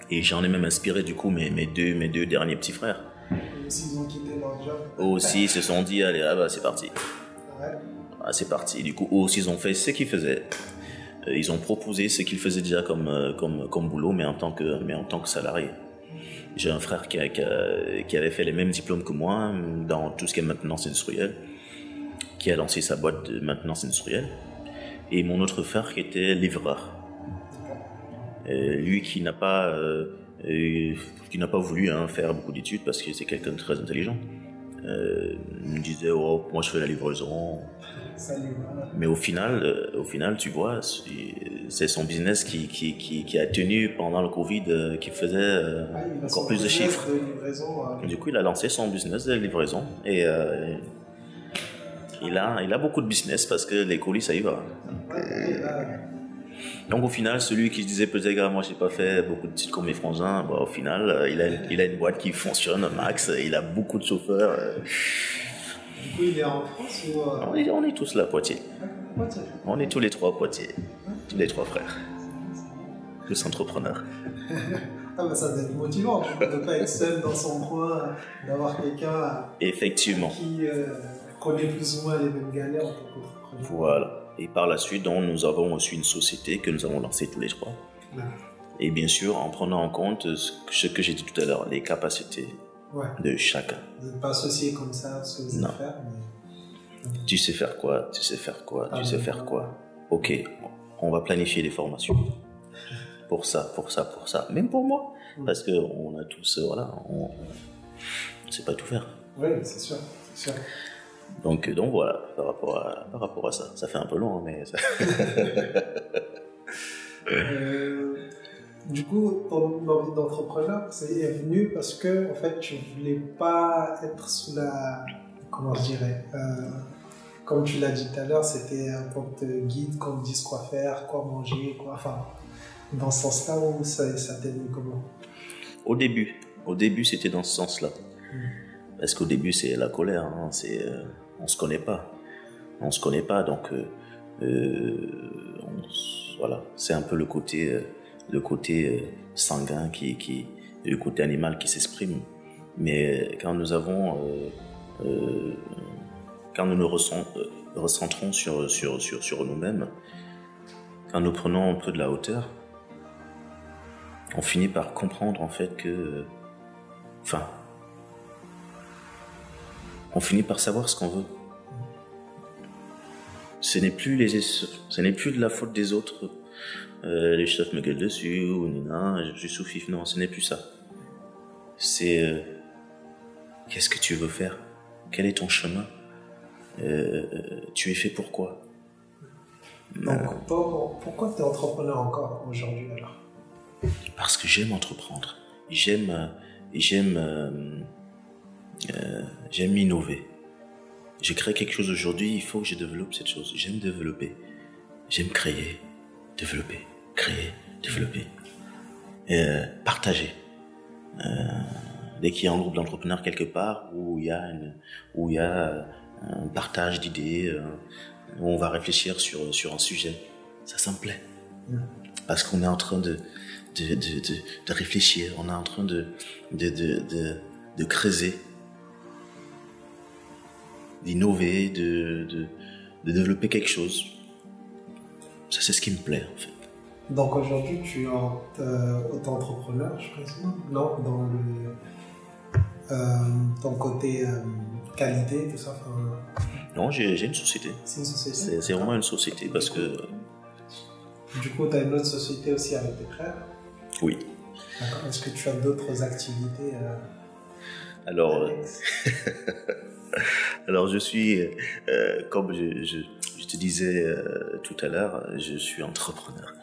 Et j'en ai même inspiré du coup mes, mes, deux, mes deux derniers petits frères. Ils ont quitté leur job? Aussi, ils se sont dit, allez, ah bah, c'est parti. Ah, c'est parti. Du coup, eux aussi, ils ont fait ce qu'ils faisaient. Euh, ils ont proposé ce qu'ils faisaient déjà comme, euh, comme, comme boulot, mais en tant que, mais en tant que salarié. J'ai un frère qui, qui, qui, avait fait les mêmes diplômes que moi dans tout ce qui est maintenance industrielle qui a lancé sa boîte de maintenance industrielle, et mon autre frère qui était livreur. lui qui n'a pas, euh, qui n'a pas voulu hein, faire beaucoup d'études parce que c'est quelqu'un de très intelligent. Euh, il me disait oh, moi je fais la livraison. Mais au final, euh, au final, tu vois, c'est son business qui, qui, qui, a tenu pendant le Covid, euh, qui faisait euh, ah, encore plus de chiffres. Du coup, il a lancé son business de livraison et il a, il a beaucoup de business parce que les colis, ça y va. Donc, au final, celui qui se disait peut-être, moi, j'ai pas fait beaucoup de titres comme mes frangins, bah, au final, il a, il a une boîte qui fonctionne, Max, il a beaucoup de chauffeurs. Du coup, il est en France ou. Euh? On, est, on est tous là, Poitiers. On est tous les trois Poitiers. Tous les trois frères. Tous entrepreneurs. Ah, bah ça doit être motivant, de ne pas être seul dans son coin, d'avoir quelqu'un Effectivement. qui euh, connaît plus ou moins les mêmes galères en tant qu'entrepreneur. Voilà. Et par la suite, donc, nous avons aussi une société que nous avons lancée tous les trois. Et bien sûr, en prenant en compte ce que j'ai dit tout à l'heure, les capacités Ouais. de chacun. Vous n'êtes pas associé comme ça à ce que vous Non. faire, mais Tu sais faire quoi Tu sais faire quoi Ah, Tu sais ouais. faire quoi Ok, on va planifier les formations. Pour ça, pour ça, pour ça. Même pour moi. Mm. Parce qu'on a tous, euh, voilà, on ne sait pas tout faire. oui, c'est sûr, c'est sûr. Donc, euh, donc voilà, par rapport, à, par rapport à ça. Ça fait un peu long, hein, mais ça- Euh, du coup, ton envie d'entrepreneur, c'est est venu parce que en fait, tu voulais pas être sous la, comment je dirais, euh, comme tu l'as dit tout à l'heure, c'était un qu'on te guide, qu'on te dise quoi faire, quoi manger, quoi, enfin, dans ce sens-là où ça, ça t'est venu comment? Au début, au début, c'était dans ce sens-là. Mm. Parce qu'au début, c'est la colère. Hein, c'est, euh, on se connaît pas. On se connaît pas, donc euh, on voilà, c'est un peu le côté, le côté euh, sanguin qui, qui, le côté animal qui s'exprime. Mais quand nous avons, euh, euh, quand nous nous euh, recentrons sur, sur, sur, sur nous-mêmes, quand nous prenons un peu de la hauteur, on finit par comprendre en fait que, euh, enfin, on finit par savoir ce qu'on veut. Ce n'est plus les, ce n'est plus de la faute des autres. Euh, les chefs me gueulent dessus ou nina, je suis sous-fif. Non, ce n'est plus ça. C'est euh, qu'est-ce que tu veux faire? Quel est ton chemin? Euh, Tu es fait pour quoi? Donc, pour- pourquoi tu es entrepreneur encore aujourd'hui alors? Parce que j'aime entreprendre. J'aime, j'aime, j'aime innover. J'ai créé quelque chose aujourd'hui, il faut que je développe cette chose. J'aime développer. J'aime créer, développer, créer, développer. Euh, partager. Euh, dès qu'il y a un groupe d'entrepreneurs quelque part où il y a, euh, un partage d'idées, où on va réfléchir sur, un sujet, ça, me plaît. Parce qu'on est en train de, réfléchir, on est en train de, creuser, d'innover, de développer quelque chose. Ça, c'est ce qui me plaît, en fait. Donc aujourd'hui, tu es euh, auto-entrepreneur, je présume Non, dans le, euh, ton côté euh, qualité, tout ça. Non, j'ai une société. C'est une société C'est vraiment une société parce que, Du coup, tu as une autre société aussi avec tes frères? oui. D'accord. Est-ce que tu as d'autres activités euh, Alors, alors je suis, euh, comme je, je, je te disais euh, tout à l'heure, je suis entrepreneur.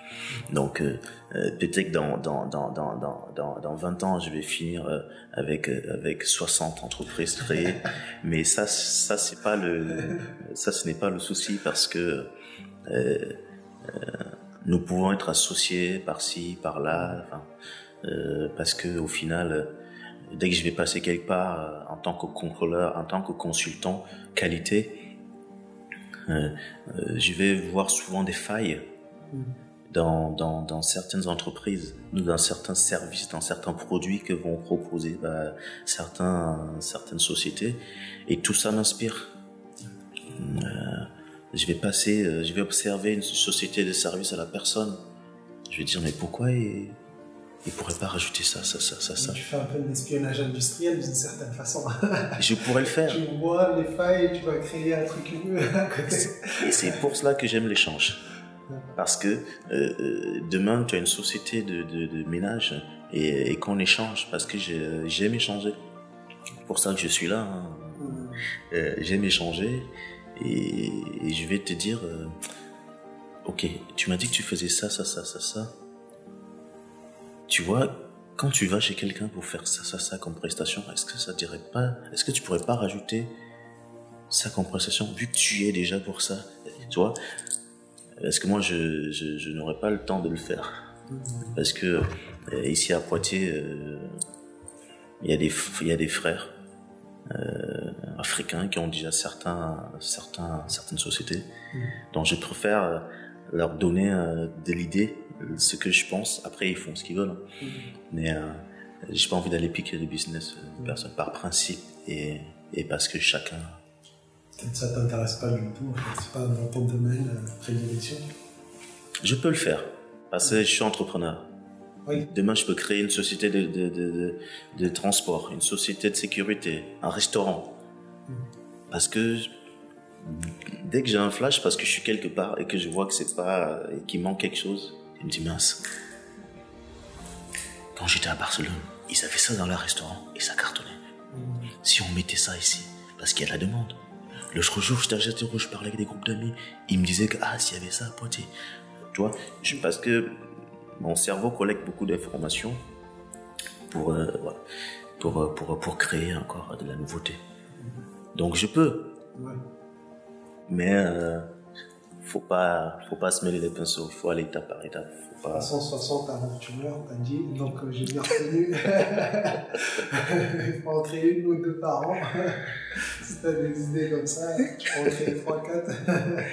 Donc, euh, euh, peut-être que dans, dans, dans, dans, dans, dans, dans 20 ans, je vais finir euh, avec, euh, avec 60 entreprises créées. Mais ça, ça c'est pas le, ça, ce n'est pas le souci parce que euh, euh, nous pouvons être associés par-ci, par-là, enfin, euh, parce que au final, euh, dès que je vais passer quelque part euh, en tant que contrôleur, en tant que consultant qualité, euh, euh, je vais voir souvent des failles Mm. dans, dans, dans certaines entreprises, dans certains services, dans certains produits que vont proposer bah, certains, certaines sociétés, et tout ça m'inspire. Euh, je vais passer, je vais observer une société de service à la personne. Je vais dire mais pourquoi il pourrait pas rajouter ça, ça, ça, ça, ça. Tu fais un peu de l'espionnage industriel d'une certaine façon. Je pourrais le faire. tu vois les failles tu vas créer un truc à côté. Et c'est pour cela que j'aime l'échange. Parce que euh, euh, demain, tu as une société de, de, de ménage et, et qu'on échange parce que j'ai- j'aime échanger. C'est pour ça que je suis là. hein. Mm. Euh, j'aime échanger et, et je vais te dire, euh, ok, tu m'as dit que tu faisais ça, ça, ça, ça, ça. Tu vois, quand tu vas chez quelqu'un pour faire ça, ça, ça comme prestation, est-ce que ça te dirait pas, est-ce que tu pourrais pas rajouter ça comme prestation vu que tu y es déjà pour ça, tu vois Est-ce que moi je, je, je n'aurais pas le temps de le faire? Parce que euh, ici à Poitiers, euh, il y a des f- il y a des frères euh, africains qui ont déjà certains certains certaines sociétés. Mm. Donc je préfère leur donner euh, de l'idée, ce que je pense. Après, ils font ce qu'ils veulent. hein. Mhm. Mais euh, j'ai pas envie d'aller piquer le business de personne par principe et, et parce que chacun. Peut-être ça t'intéresse pas du tout, en fait. C'est pas dans ton domaine euh, de prédilection. Je peux le faire parce que je suis entrepreneur. Oui. Demain, je peux créer une société de, de, de, de- de transport, une société de sécurité, un restaurant. Mhm. Parce que dès que j'ai un flash, parce que je suis quelque part et que je vois que c'est pas, et qu'il manque quelque chose, je me dis mince. Quand j'étais à Barcelone, ils avaient ça dans leur restaurant et ça cartonnait. Si on mettait ça ici, parce qu'il y a la demande. L'autre jour, j'étais à Châteauroux, je parlais avec des groupes d'amis. Ils me disaient que, ah, s'il y avait ça à Poitiers. Tu vois, parce que mon cerveau collecte beaucoup d'informations pour, euh, voilà, pour, euh, pour, pour créer encore de la nouveauté. Donc je peux, Ouais. mais euh, faut pas, faut pas se mêler les pinceaux. Il faut aller étape par étape. Faut pas... 360 aventurières, t'as dit, donc euh, j'ai bien retenu. Il faut en créer une ou deux par an. si t'as des idées comme ça, tu peux en créer 3-4.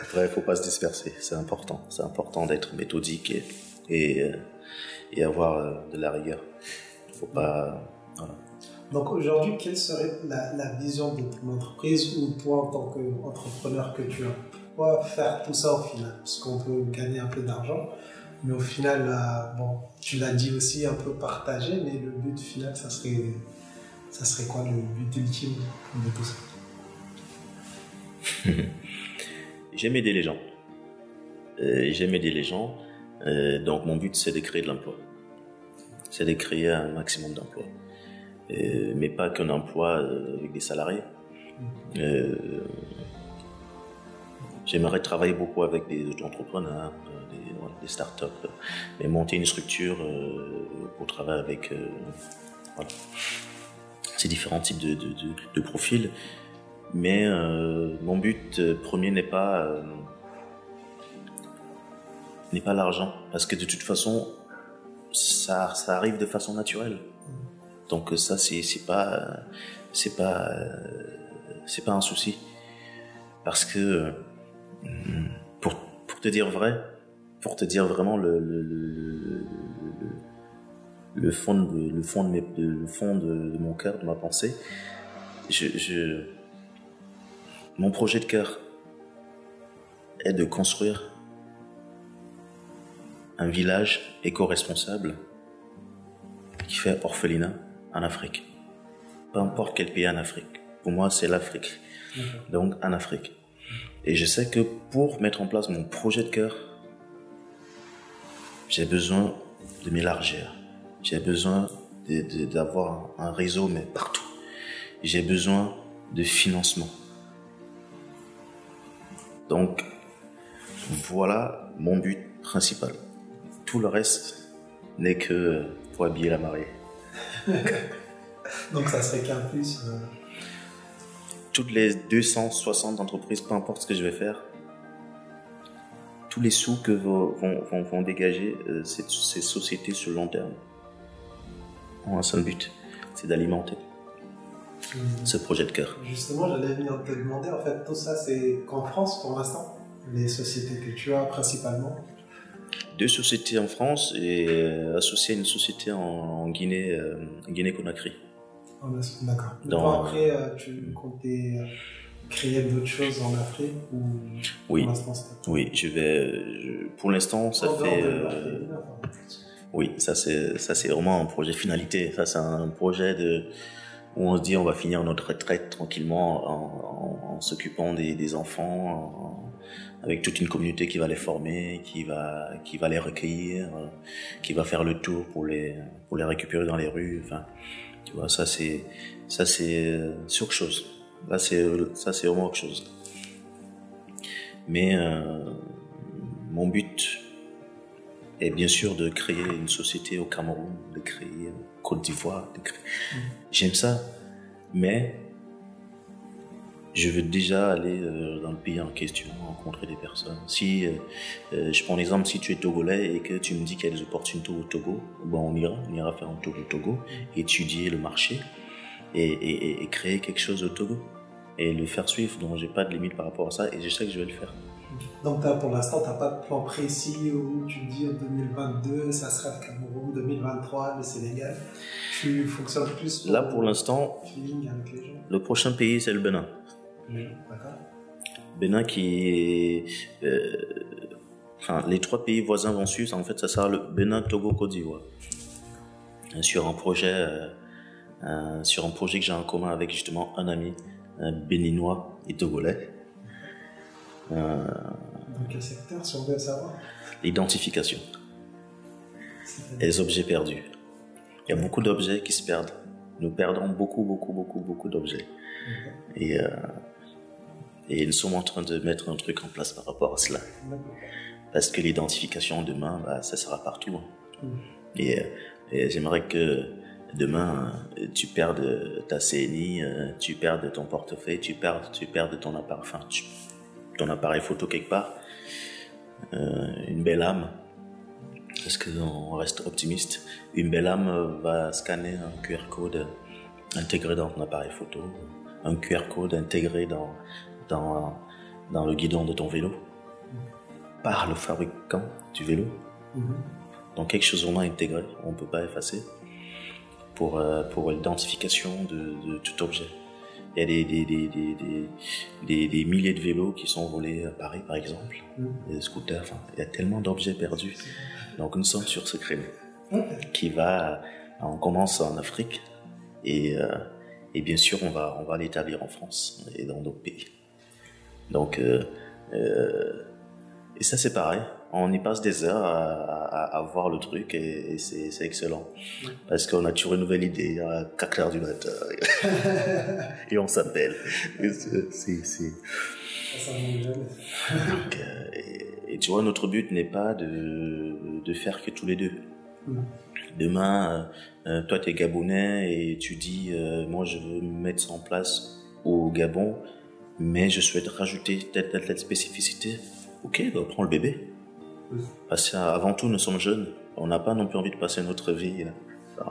Après, faut pas se disperser. C'est important. C'est important d'être méthodique et, et, euh, et avoir euh, de la rigueur. Faut pas. Voilà. Donc aujourd'hui, quelle serait la, la vision de ton entreprise ou toi en tant qu'entrepreneur que tu as? Pourquoi faire tout ça au final Parce qu'on peut gagner un peu d'argent, mais au final, euh, bon, tu l'as dit aussi un peu partagé, mais le but final, ça serait, ça serait quoi le but ultime de tout ça? J'aime aider les gens. Euh, J'aime aider les gens. Euh, donc mon but c'est de créer de l'emploi. C'est de créer un maximum d'emplois. Mais pas qu'un emploi avec des salariés. Euh, J'aimerais travailler beaucoup avec des entrepreneurs, des, startups, mais monter une structure euh, pour travailler avec euh, ces différents types de, profils. Mais euh, mon but premier n'est pas pas l'argent, parce que de toute façon, ça, ça arrive de façon naturelle. Donc ça, c'est pas c'est pas c'est pas un souci, parce que pour pour te dire vrai, pour te dire vraiment le le, le, le- le fond de le fond de, mes, de- le fond de, de mon cœur, de ma pensée, je, je mon projet de cœur est de construire un village éco-responsable qui fait orphelinat en Afrique. Peu importe quel pays en Afrique. Pour moi, c'est l'Afrique. Donc, en Afrique. Et je sais que pour mettre en place mon projet de cœur, j'ai besoin de m'élargir. J'ai besoin d'avoir un réseau, mais partout. J'ai besoin de financement. Donc, voilà mon but principal. Tout le reste n'est que pour habiller la marée. Donc ça serait qu'un plus. euh, Toutes les 260 entreprises, peu importe ce que je vais faire, tous les sous que vont, vont, vont- vont dégager euh, ces, ces sociétés sur le long terme ont un seul but, c'est d'alimenter ce projet de cœur. Justement, j'allais venir te demander, en fait, tout ça, c'est qu'en France pour l'instant Les sociétés que tu as principalement? Deux sociétés en France et euh, associé à une société en, en Guinée, euh, Guinée-Conakry. D'accord. Dans- après, euh, tu comptais euh, créer d'autres choses en Afrique ou Oui. pour Oui, je vais. je- pour l'instant, ça En fait. euh, oui, ça c'est ça c'est vraiment un projet finalité. Ça c'est un projet de où on se dit on va finir notre retraite tranquillement en, en- en s'occupant des, des enfants, en- avec toute une communauté qui va les former, qui va qui va les recueillir, qui va faire le tour pour les pour les récupérer dans les rues. Enfin, tu vois, ça c'est ça c'est euh, autre chose. Là c'est ça c'est vraiment autre chose. Mais euh, mon but est bien sûr de créer une société au Cameroun, de créer en Côte d'Ivoire. créer- J'aime ça, mais je veux déjà aller euh, dans le pays en question, rencontrer des personnes. Si, euh, euh, je prends l'exemple, si tu es togolais et que tu me dis qu'il y a des opportunités au Togo, bon, on ira, on ira faire un tour au Togo, étudier le marché et, et- et- et créer quelque chose au Togo et le faire suivre. Donc, j'ai pas de limite par rapport à ça et je sais que je vais le faire. Donc pour l'instant, tu n'as pas de plan précis où tu dis en 2022, ça sera le Cameroun, 2023, le Sénégal. Tu fonctionnes plus Là pour l'instant, le prochain pays c'est le Bénin. Bénin qui est... Euh, enfin, les trois pays voisins vont suivre, en fait ça sera le Bénin, Togo, Côte d'Ivoire. Sur un projet... Euh, euh, sur un projet que j'ai en commun avec justement un ami un béninois et togolais. Euh, Dans quel secteur, si on veut savoir? L'identification. Les objets perdus. Il y a beaucoup d'objets qui se perdent. Nous perdons beaucoup, beaucoup, beaucoup, beaucoup d'objets. Et, euh, et nous sommes en train de mettre un truc en place par rapport à cela. Parce que l'identification demain, bah, ça sera partout. Hein. Mm. et j'aimerais que Demain, tu perds de ta CNI, euh, tu perds de ton portefeuille, tu perds, tu perds ton appareil, enfin, ton appareil photo quelque part. Euh, une belle âme, parce qu'on reste optimiste, une belle âme va scanner un QR code intégré dans ton appareil photo, un QR code intégré dans, dans, dans le guidon de ton vélo, par le fabricant du vélo. Mm-hmm. Donc quelque chose vraiment intégré, on ne peut pas effacer pour, euh, pour l'identification de, tout objet. Il y a des, des, des, des, milliers de vélos qui sont volés à Paris, par exemple, mm. des scooters. Enfin, il y a tellement d'objets perdus. Donc, nous sommes sur ce créneau qui va. On commence en Afrique et, euh, et bien sûr, on va, on va l'établir en France et dans d'autres pays. Donc, euh, et ça, c'est pareil on y passe des heures à, voir le truc et, c'est excellent. Parce qu'on a toujours une nouvelle idée à 4 heures du matin et on s'appelle. C'est. et, tu vois, notre but n'est pas de, faire que tous les deux. Demain, euh, euh, toi, tu es gabonais et tu dis, euh, moi, je veux mettre ça en place au Gabon, mais je souhaite rajouter telle, telle, telle spécificité. Ok, bah, prends le bébé. Parce qu'avant tout, nous sommes jeunes. On n'a pas non plus envie de passer notre vie euh,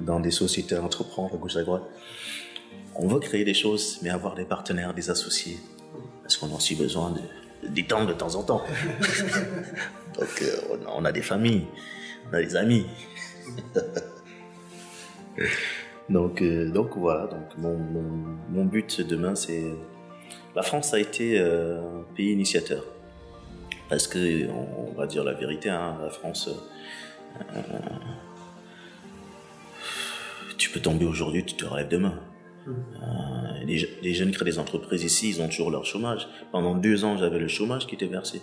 dans des sociétés à entreprendre à gauche à droite. On veut créer des choses, mais avoir des partenaires, des associés. Parce qu'on a aussi besoin de, temps de temps en temps. donc, euh, on a des familles, on a des amis. donc, euh, donc voilà. Donc mon, mon but demain, c'est la France a été un pays initiateur. Parce que, on va dire la vérité, hein, la France, euh, tu peux tomber aujourd'hui, tu te rêves demain. Euh, les, jeunes créent des entreprises ici, ils ont toujours leur chômage. Pendant deux ans, j'avais le chômage qui était versé.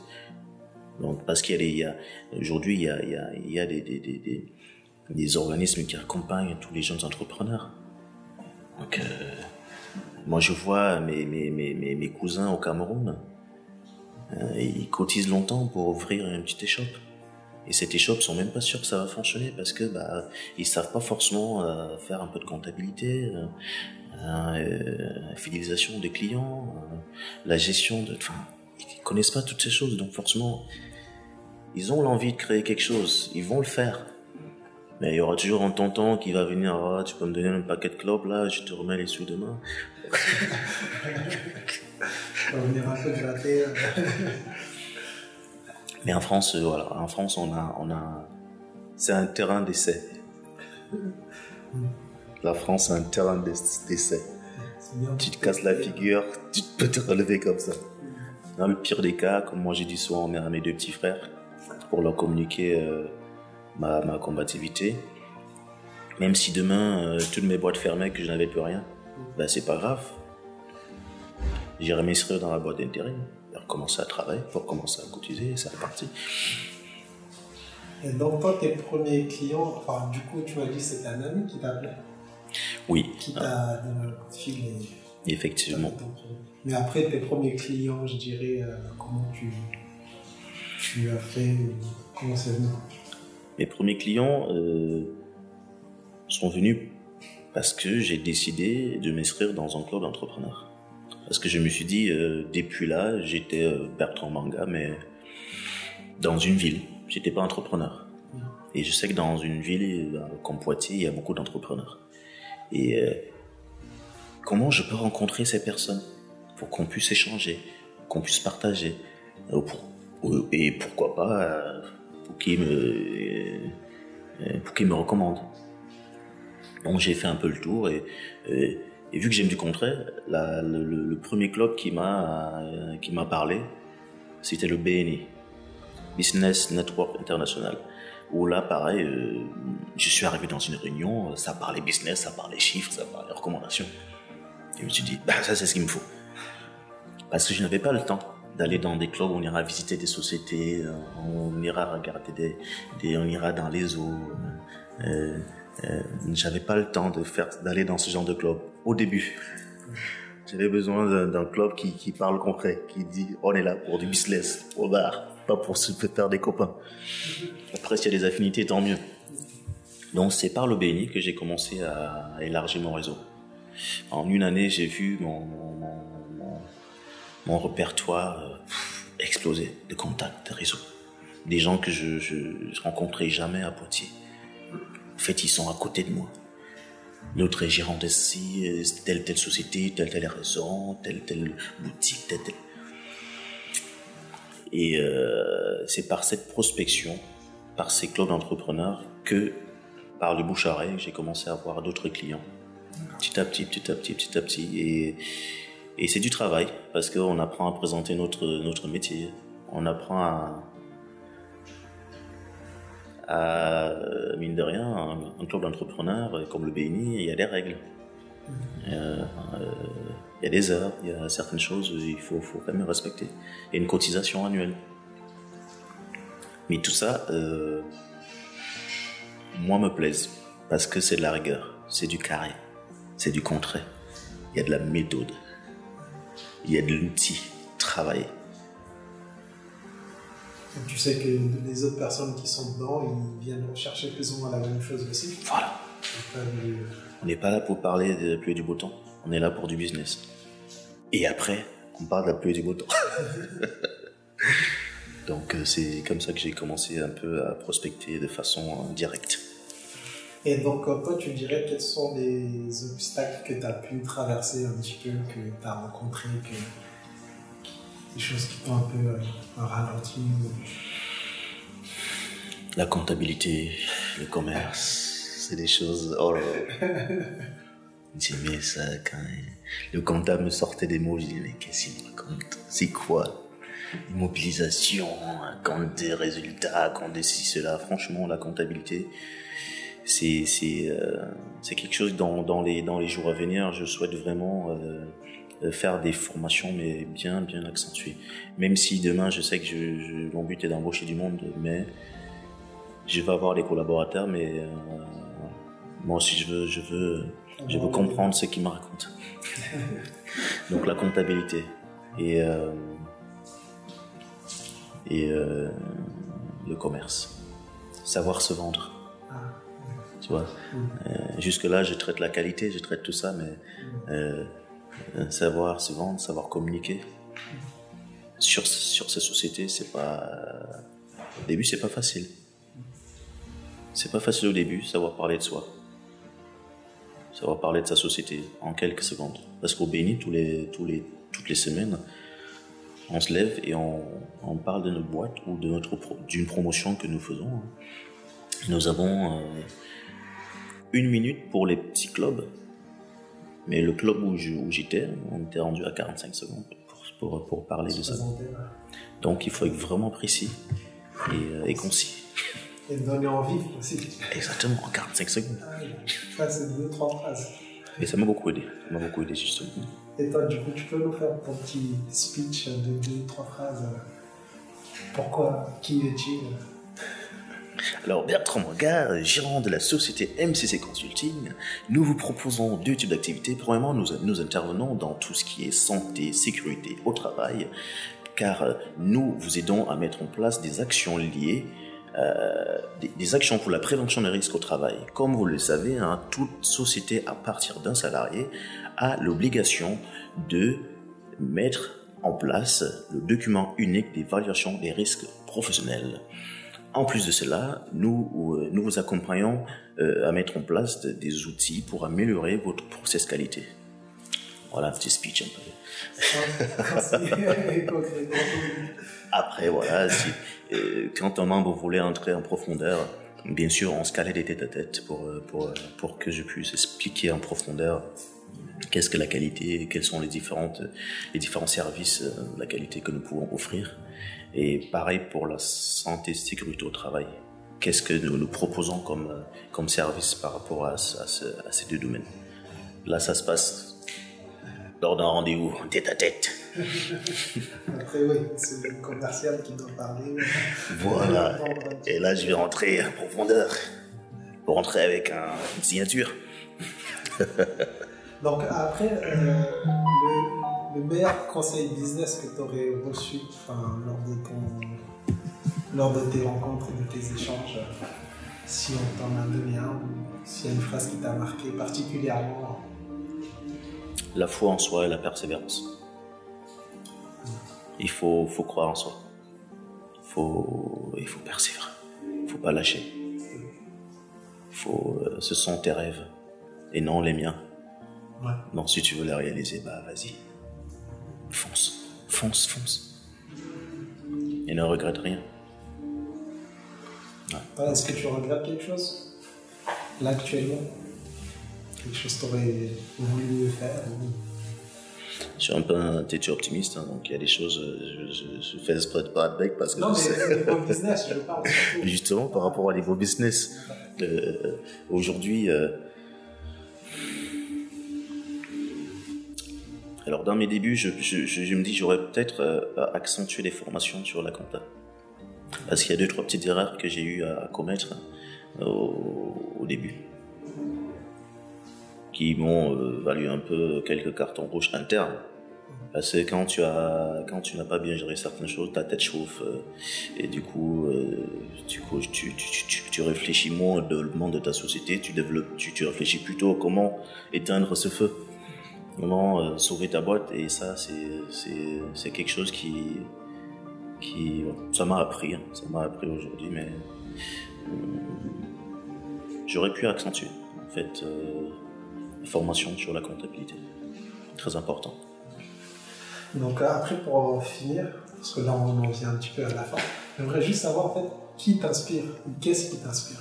Donc, parce qu'il y a, aujourd'hui, il y a, il des, des, organismes qui accompagnent tous les jeunes entrepreneurs. Donc, euh, moi, je vois mes, mes, mes, mes cousins au Cameroun. Euh, ils cotisent longtemps pour ouvrir une petite échoppe. Et cette échoppe sont même pas sûrs que ça va fonctionner parce que bah ils savent pas forcément euh, faire un peu de comptabilité, fidélisation des clients, la gestion de, enfin ils connaissent pas toutes ces choses donc forcément ils ont l'envie de créer quelque chose, ils vont le faire. Mais il y aura toujours un tonton qui va venir, ah, tu peux me donner un paquet de clopes là, je te remets les sous demain. Mais en France, euh, voilà, en France, on a, on a, c'est un terrain d'essai. La France, c'est un terrain d'essai. Tu te casses la figure, tu peux te relever comme ça. Dans le pire des cas, comme moi j'ai dit souvent à mes deux petits frères, pour leur communiquer euh, ma, ma, combativité, même si demain euh, toutes mes boîtes fermaient que je n'avais plus rien, ben c'est pas grave J'irai m'inscrire dans la boîte d'intérim, recommencer à travailler, pour commencer à cotiser, et c'est reparti. Et donc, toi, tes premiers clients, enfin, du coup, tu m'as dit c'était un ami qui t'a appelé Oui. Qui t'a donné un coup de fil Effectivement. Mais après, tes premiers clients, je dirais, euh, comment tu, tu as fait, comment c'est venu? Mes premiers clients euh, sont venus parce que j'ai décidé de m'inscrire dans un club d'entrepreneurs. Parce que je me suis dit, euh, depuis là, j'étais euh, Bertrand Manga, mais dans une ville. J'étais pas entrepreneur. Et je sais que dans une ville comme Poitiers, il y a beaucoup d'entrepreneurs. Et comment je peux rencontrer ces personnes pour qu'on puisse échanger, qu'on puisse partager et pourquoi pas pour qu'il me, pour qu'il me recommande. Donc j'ai fait un peu le tour et, et, vu que j'aime du concret, le, premier club qui m'a qui m'a parlé, c'était le BNI, Business Network International. Où là, pareil, euh, je suis arrivé dans une réunion, ça parlait business, ça parlait chiffres, ça parlait recommandations. Et je me suis dit, bah, ça c'est ce qu'il me faut. Parce que je n'avais pas le temps d'aller dans des clubs on ira visiter des sociétés, euh, on ira regarder des, on ira dans les eaux. Euh, euh, j'avais pas le temps de faire, d'aller dans ce genre de club au début. J'avais besoin d'un club qui, qui, parle concret, qui dit on est là pour du business, au bar, pas pour se faire des copains. Après, s'il y a des affinités, tant mieux. Donc, c'est par le BNI que j'ai commencé à, élargir mon réseau. En une année, j'ai vu mon, mon, répertoire euh, exploser de contacts, de réseaux. Des gens que je, je, rencontrais jamais à Poitiers. En fait, ils sont à côté de moi. L'autre est gérant de euh, telle, telle société, tel, tel restaurant, telle, telle boutique, telle, telle. Et euh, c'est par cette prospection, par ces clubs d'entrepreneurs, que par le bouche à oreille, j'ai commencé à avoir d'autres clients. Petit à petit, petit à petit, petit à petit. Et, et c'est du travail, parce qu'on apprend à présenter notre, notre métier. On apprend à, euh, mine de rien, un, club d'entrepreneurs comme le BNI, il y a des règles. Euh, il y a des heures, il y a certaines choses, il faut, faut quand même respecter. Il y a une cotisation annuelle. Mais tout ça, euh, moi, me plaise. Parce que c'est de la rigueur, c'est du carré, c'est du concret. Il y a de la méthode, il y a de l'outil, travailler tu sais que les autres personnes qui sont dedans, ils viennent chercher plus ou moins la même chose aussi. Voilà. On n'est pas là pour parler de la pluie et du beau temps. On est là pour du business. Et après, on parle de la pluie et du beau temps. Donc euh, c'est comme ça que j'ai commencé un peu à prospecter de façon euh, directe. Et donc toi, tu dirais quels sont les obstacles que tu as pu traverser un petit peu, que tu as rencontrés, que des choses qui t'ont un peu euh, ralenti La comptabilité, le commerce, c'est des choses. Oh là J'ai mis ça quand le comptable me sortait des mots, je disais, mais qu'est-ce qu'il me raconte? C'est quoi? Immobilisation, compte des résultats, compte des ci, cela. Franchement, la comptabilité, c'est c'est euh, quelque chose dans, dans, les, dans les jours à venir. Je souhaite vraiment euh, euh, faire des formations, mais bien, bien accentuées. Même si demain, je sais que je, mon but est d'embaucher du monde, mais je vais avoir des collaborateurs, mais euh, moi aussi, je veux, je veux, je veux comprendre ce qu'ils me racontent. Donc la comptabilité et euh, et le commerce, savoir se vendre. Ah, tu vois, jusque là, je traite la qualité, je traite tout ça, mais euh, savoir se vendre, savoir communiquer. Sur, sur ces sociétés, c'est pas. Au début, c'est pas facile. C'est pas facile au début, savoir parler de soi. Savoir parler de sa société en quelques secondes. Parce qu'au Béni, les, les, toutes les semaines, on se lève et on, on parle de notre boîte ou d'une promotion que nous faisons. Nous avons euh, une minute pour les petits clubs mais le club où j'étais, on était rendu à 45 secondes pour, pour, parler de ça. Donc il faut être vraiment précis et, euh, concis. Et donner envie aussi. Exactement, en 45 secondes. Ah, c'est deux, trois phrases. Et ça m'a beaucoup aidé. Ça m'a beaucoup aidé, justement. Et toi, du coup, tu peux nous faire ton petit speech de deux, trois phrases Pourquoi Qui es-tu alors Bertrand Manga, gérant de la société MCC Consulting, nous vous proposons deux types d'activités. Premièrement, nous, nous intervenons dans tout ce qui est santé, sécurité au travail, car nous vous aidons à mettre en place des actions liées euh, des, actions pour la prévention des risques au travail. Comme vous le savez, hein, toute société à partir d'un salarié a l'obligation de mettre en place le document unique d'évaluation des risques professionnels. En plus de cela, nous, euh, nous vous accompagnons euh, à mettre en place des outils pour améliorer votre process qualité. Voilà un petit speech un peu. Après, voilà, si, euh, quand un membre voulait entrer en profondeur, bien sûr, on se calait des têtes à tête pour, pour, pour que je puisse expliquer en profondeur qu'est-ce que la qualité, quels sont les, différentes, les différents services, la qualité que nous pouvons offrir. Et pareil pour la santé sécurité au travail. Qu'est-ce que nous nous proposons comme, comme service par rapport à, à, à ces deux domaines? Là, ça se passe lors d'un rendez-vous tête à tête. Après, oui, c'est le commercial qui doit parler. Voilà. Et là, je vais rentrer en profondeur. Pour rentrer avec une signature. Donc, après, euh, le, meilleur conseil business que tu aurais reçu lors, de lors de tes rencontres, de tes échanges, si on t'en a donné un, ou s'il y a une phrase qui t'a marqué particulièrement? La foi en soi et la persévérance il faut, faut croire en soi. Faut, il faut persévérer. Il faut pas lâcher. Faut, euh, ce sont tes rêves et non les miens. Donc si tu veux les réaliser, bah vas-y. Fonce, fonce, fonce. Et ne regrette rien. Est-ce que tu regrettes quelque chose? Là actuellement? Quelque chose que tu aurais voulu faire je suis un peu un têtu optimiste, hein, donc il y a des choses, euh, je, je, fais exprès de pas avec parce que. Non, mais niveau business, je parle. Justement, par rapport à niveau business, euh, aujourd'hui. Euh, alors, dans mes débuts, je, me dis j'aurais peut-être accentué les formations sur la compta. Parce qu'il y a deux, trois petites erreurs que j'ai eu à commettre au, au début qui m'ont valu un peu quelques cartons rouges internes. Parce que quand tu as, quand tu n'as pas bien géré certaines choses, ta tête chauffe euh, et du coup, euh, tu, tu, réfléchis moins le monde de ta société, tu, tu réfléchis plutôt à comment éteindre ce feu, euh, sauver ta boîte et ça, c'est quelque chose qui, qui, ça m'a appris, hein. ça m'a appris aujourd'hui, mais j'aurais pu accentuer en fait la formation sur la comptabilité, très important. Donc euh, après, pour finir, parce que là on en vient un petit peu à la fin, j'aimerais juste savoir en fait qui t'inspire ou qu'est-ce qui t'inspire?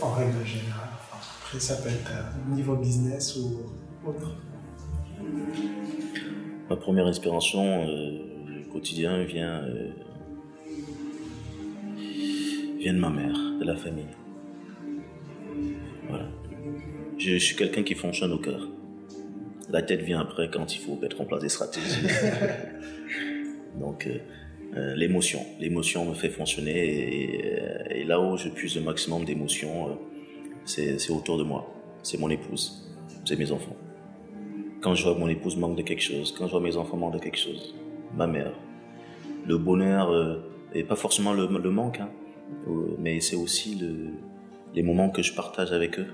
En règle générale. Après, ça peut être euh, niveau business ou autre. Ma première inspiration euh, quotidien vient, vient de ma mère, de la famille. Voilà. Je, je suis quelqu'un qui fonctionne au cœur. La tête vient après quand il faut mettre en place des stratégies. Donc, euh, euh, l'émotion. L'émotion me fait fonctionner euh, et, là où je puise le maximum d'émotion, c'est autour de moi. C'est mon épouse, c'est mes enfants. Quand je vois que mon épouse manque de quelque chose, quand je vois mes enfants manquent de quelque chose, ma mère, le bonheur, et pas forcément le, manque, hein, mais c'est aussi les moments que je partage avec eux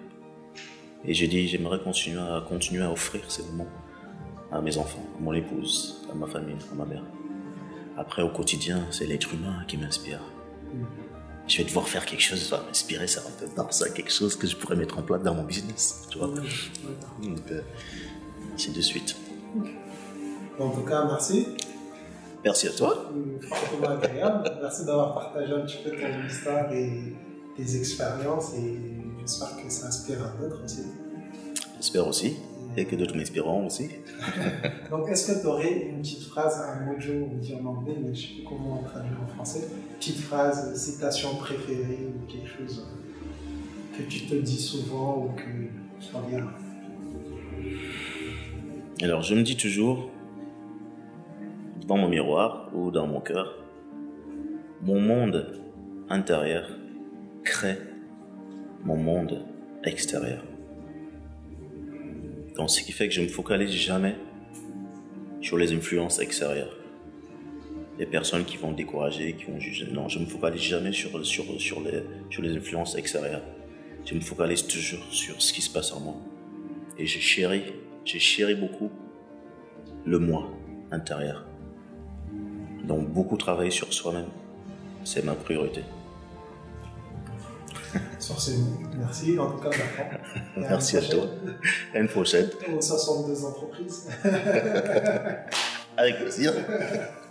et j'ai dit, j'aimerais continuer à, continuer à offrir ces moments à mes enfants, à mon épouse, à ma famille, à ma mère. Après, au quotidien, c'est l'être humain qui m'inspire. Je vais devoir faire quelque chose, ça va m'inspirer, ça va me faire ça, quelque chose que je pourrais mettre en place dans mon business, tu vois. Donc, euh, ainsi de suite. En tout cas, merci. Merci à toi. agréable. Merci d'avoir partagé un petit peu ton histoire et tes expériences et J'espère que ça inspire à d'autres aussi. J'espère aussi. Et que d'autres m'inspireront aussi. Donc, est-ce que tu aurais une petite phrase, un mojo, on dit en anglais, mais je ne sais plus comment on traduit en français, petite phrase, citation préférée ou quelque chose que tu te dis souvent ou que tu reviens Alors, je me dis toujours, dans mon miroir ou dans mon cœur, mon monde intérieur crée mon monde extérieur. Donc, ce qui fait que je me focalise jamais sur les influences extérieures. Les personnes qui vont décourager, qui vont juger. Non, je me focalise jamais sur, sur, sur, les, sur les influences extérieures. Je me focalise toujours sur ce qui se passe en moi. Et j'ai chéri, j'ai chéri beaucoup le moi intérieur. Donc, beaucoup travailler sur soi-même, c'est ma priorité sur ces mots. Merci en tout cas, Bertrand. Merci à, toi. À une prochaine. Aux 62 entreprises. Avec plaisir.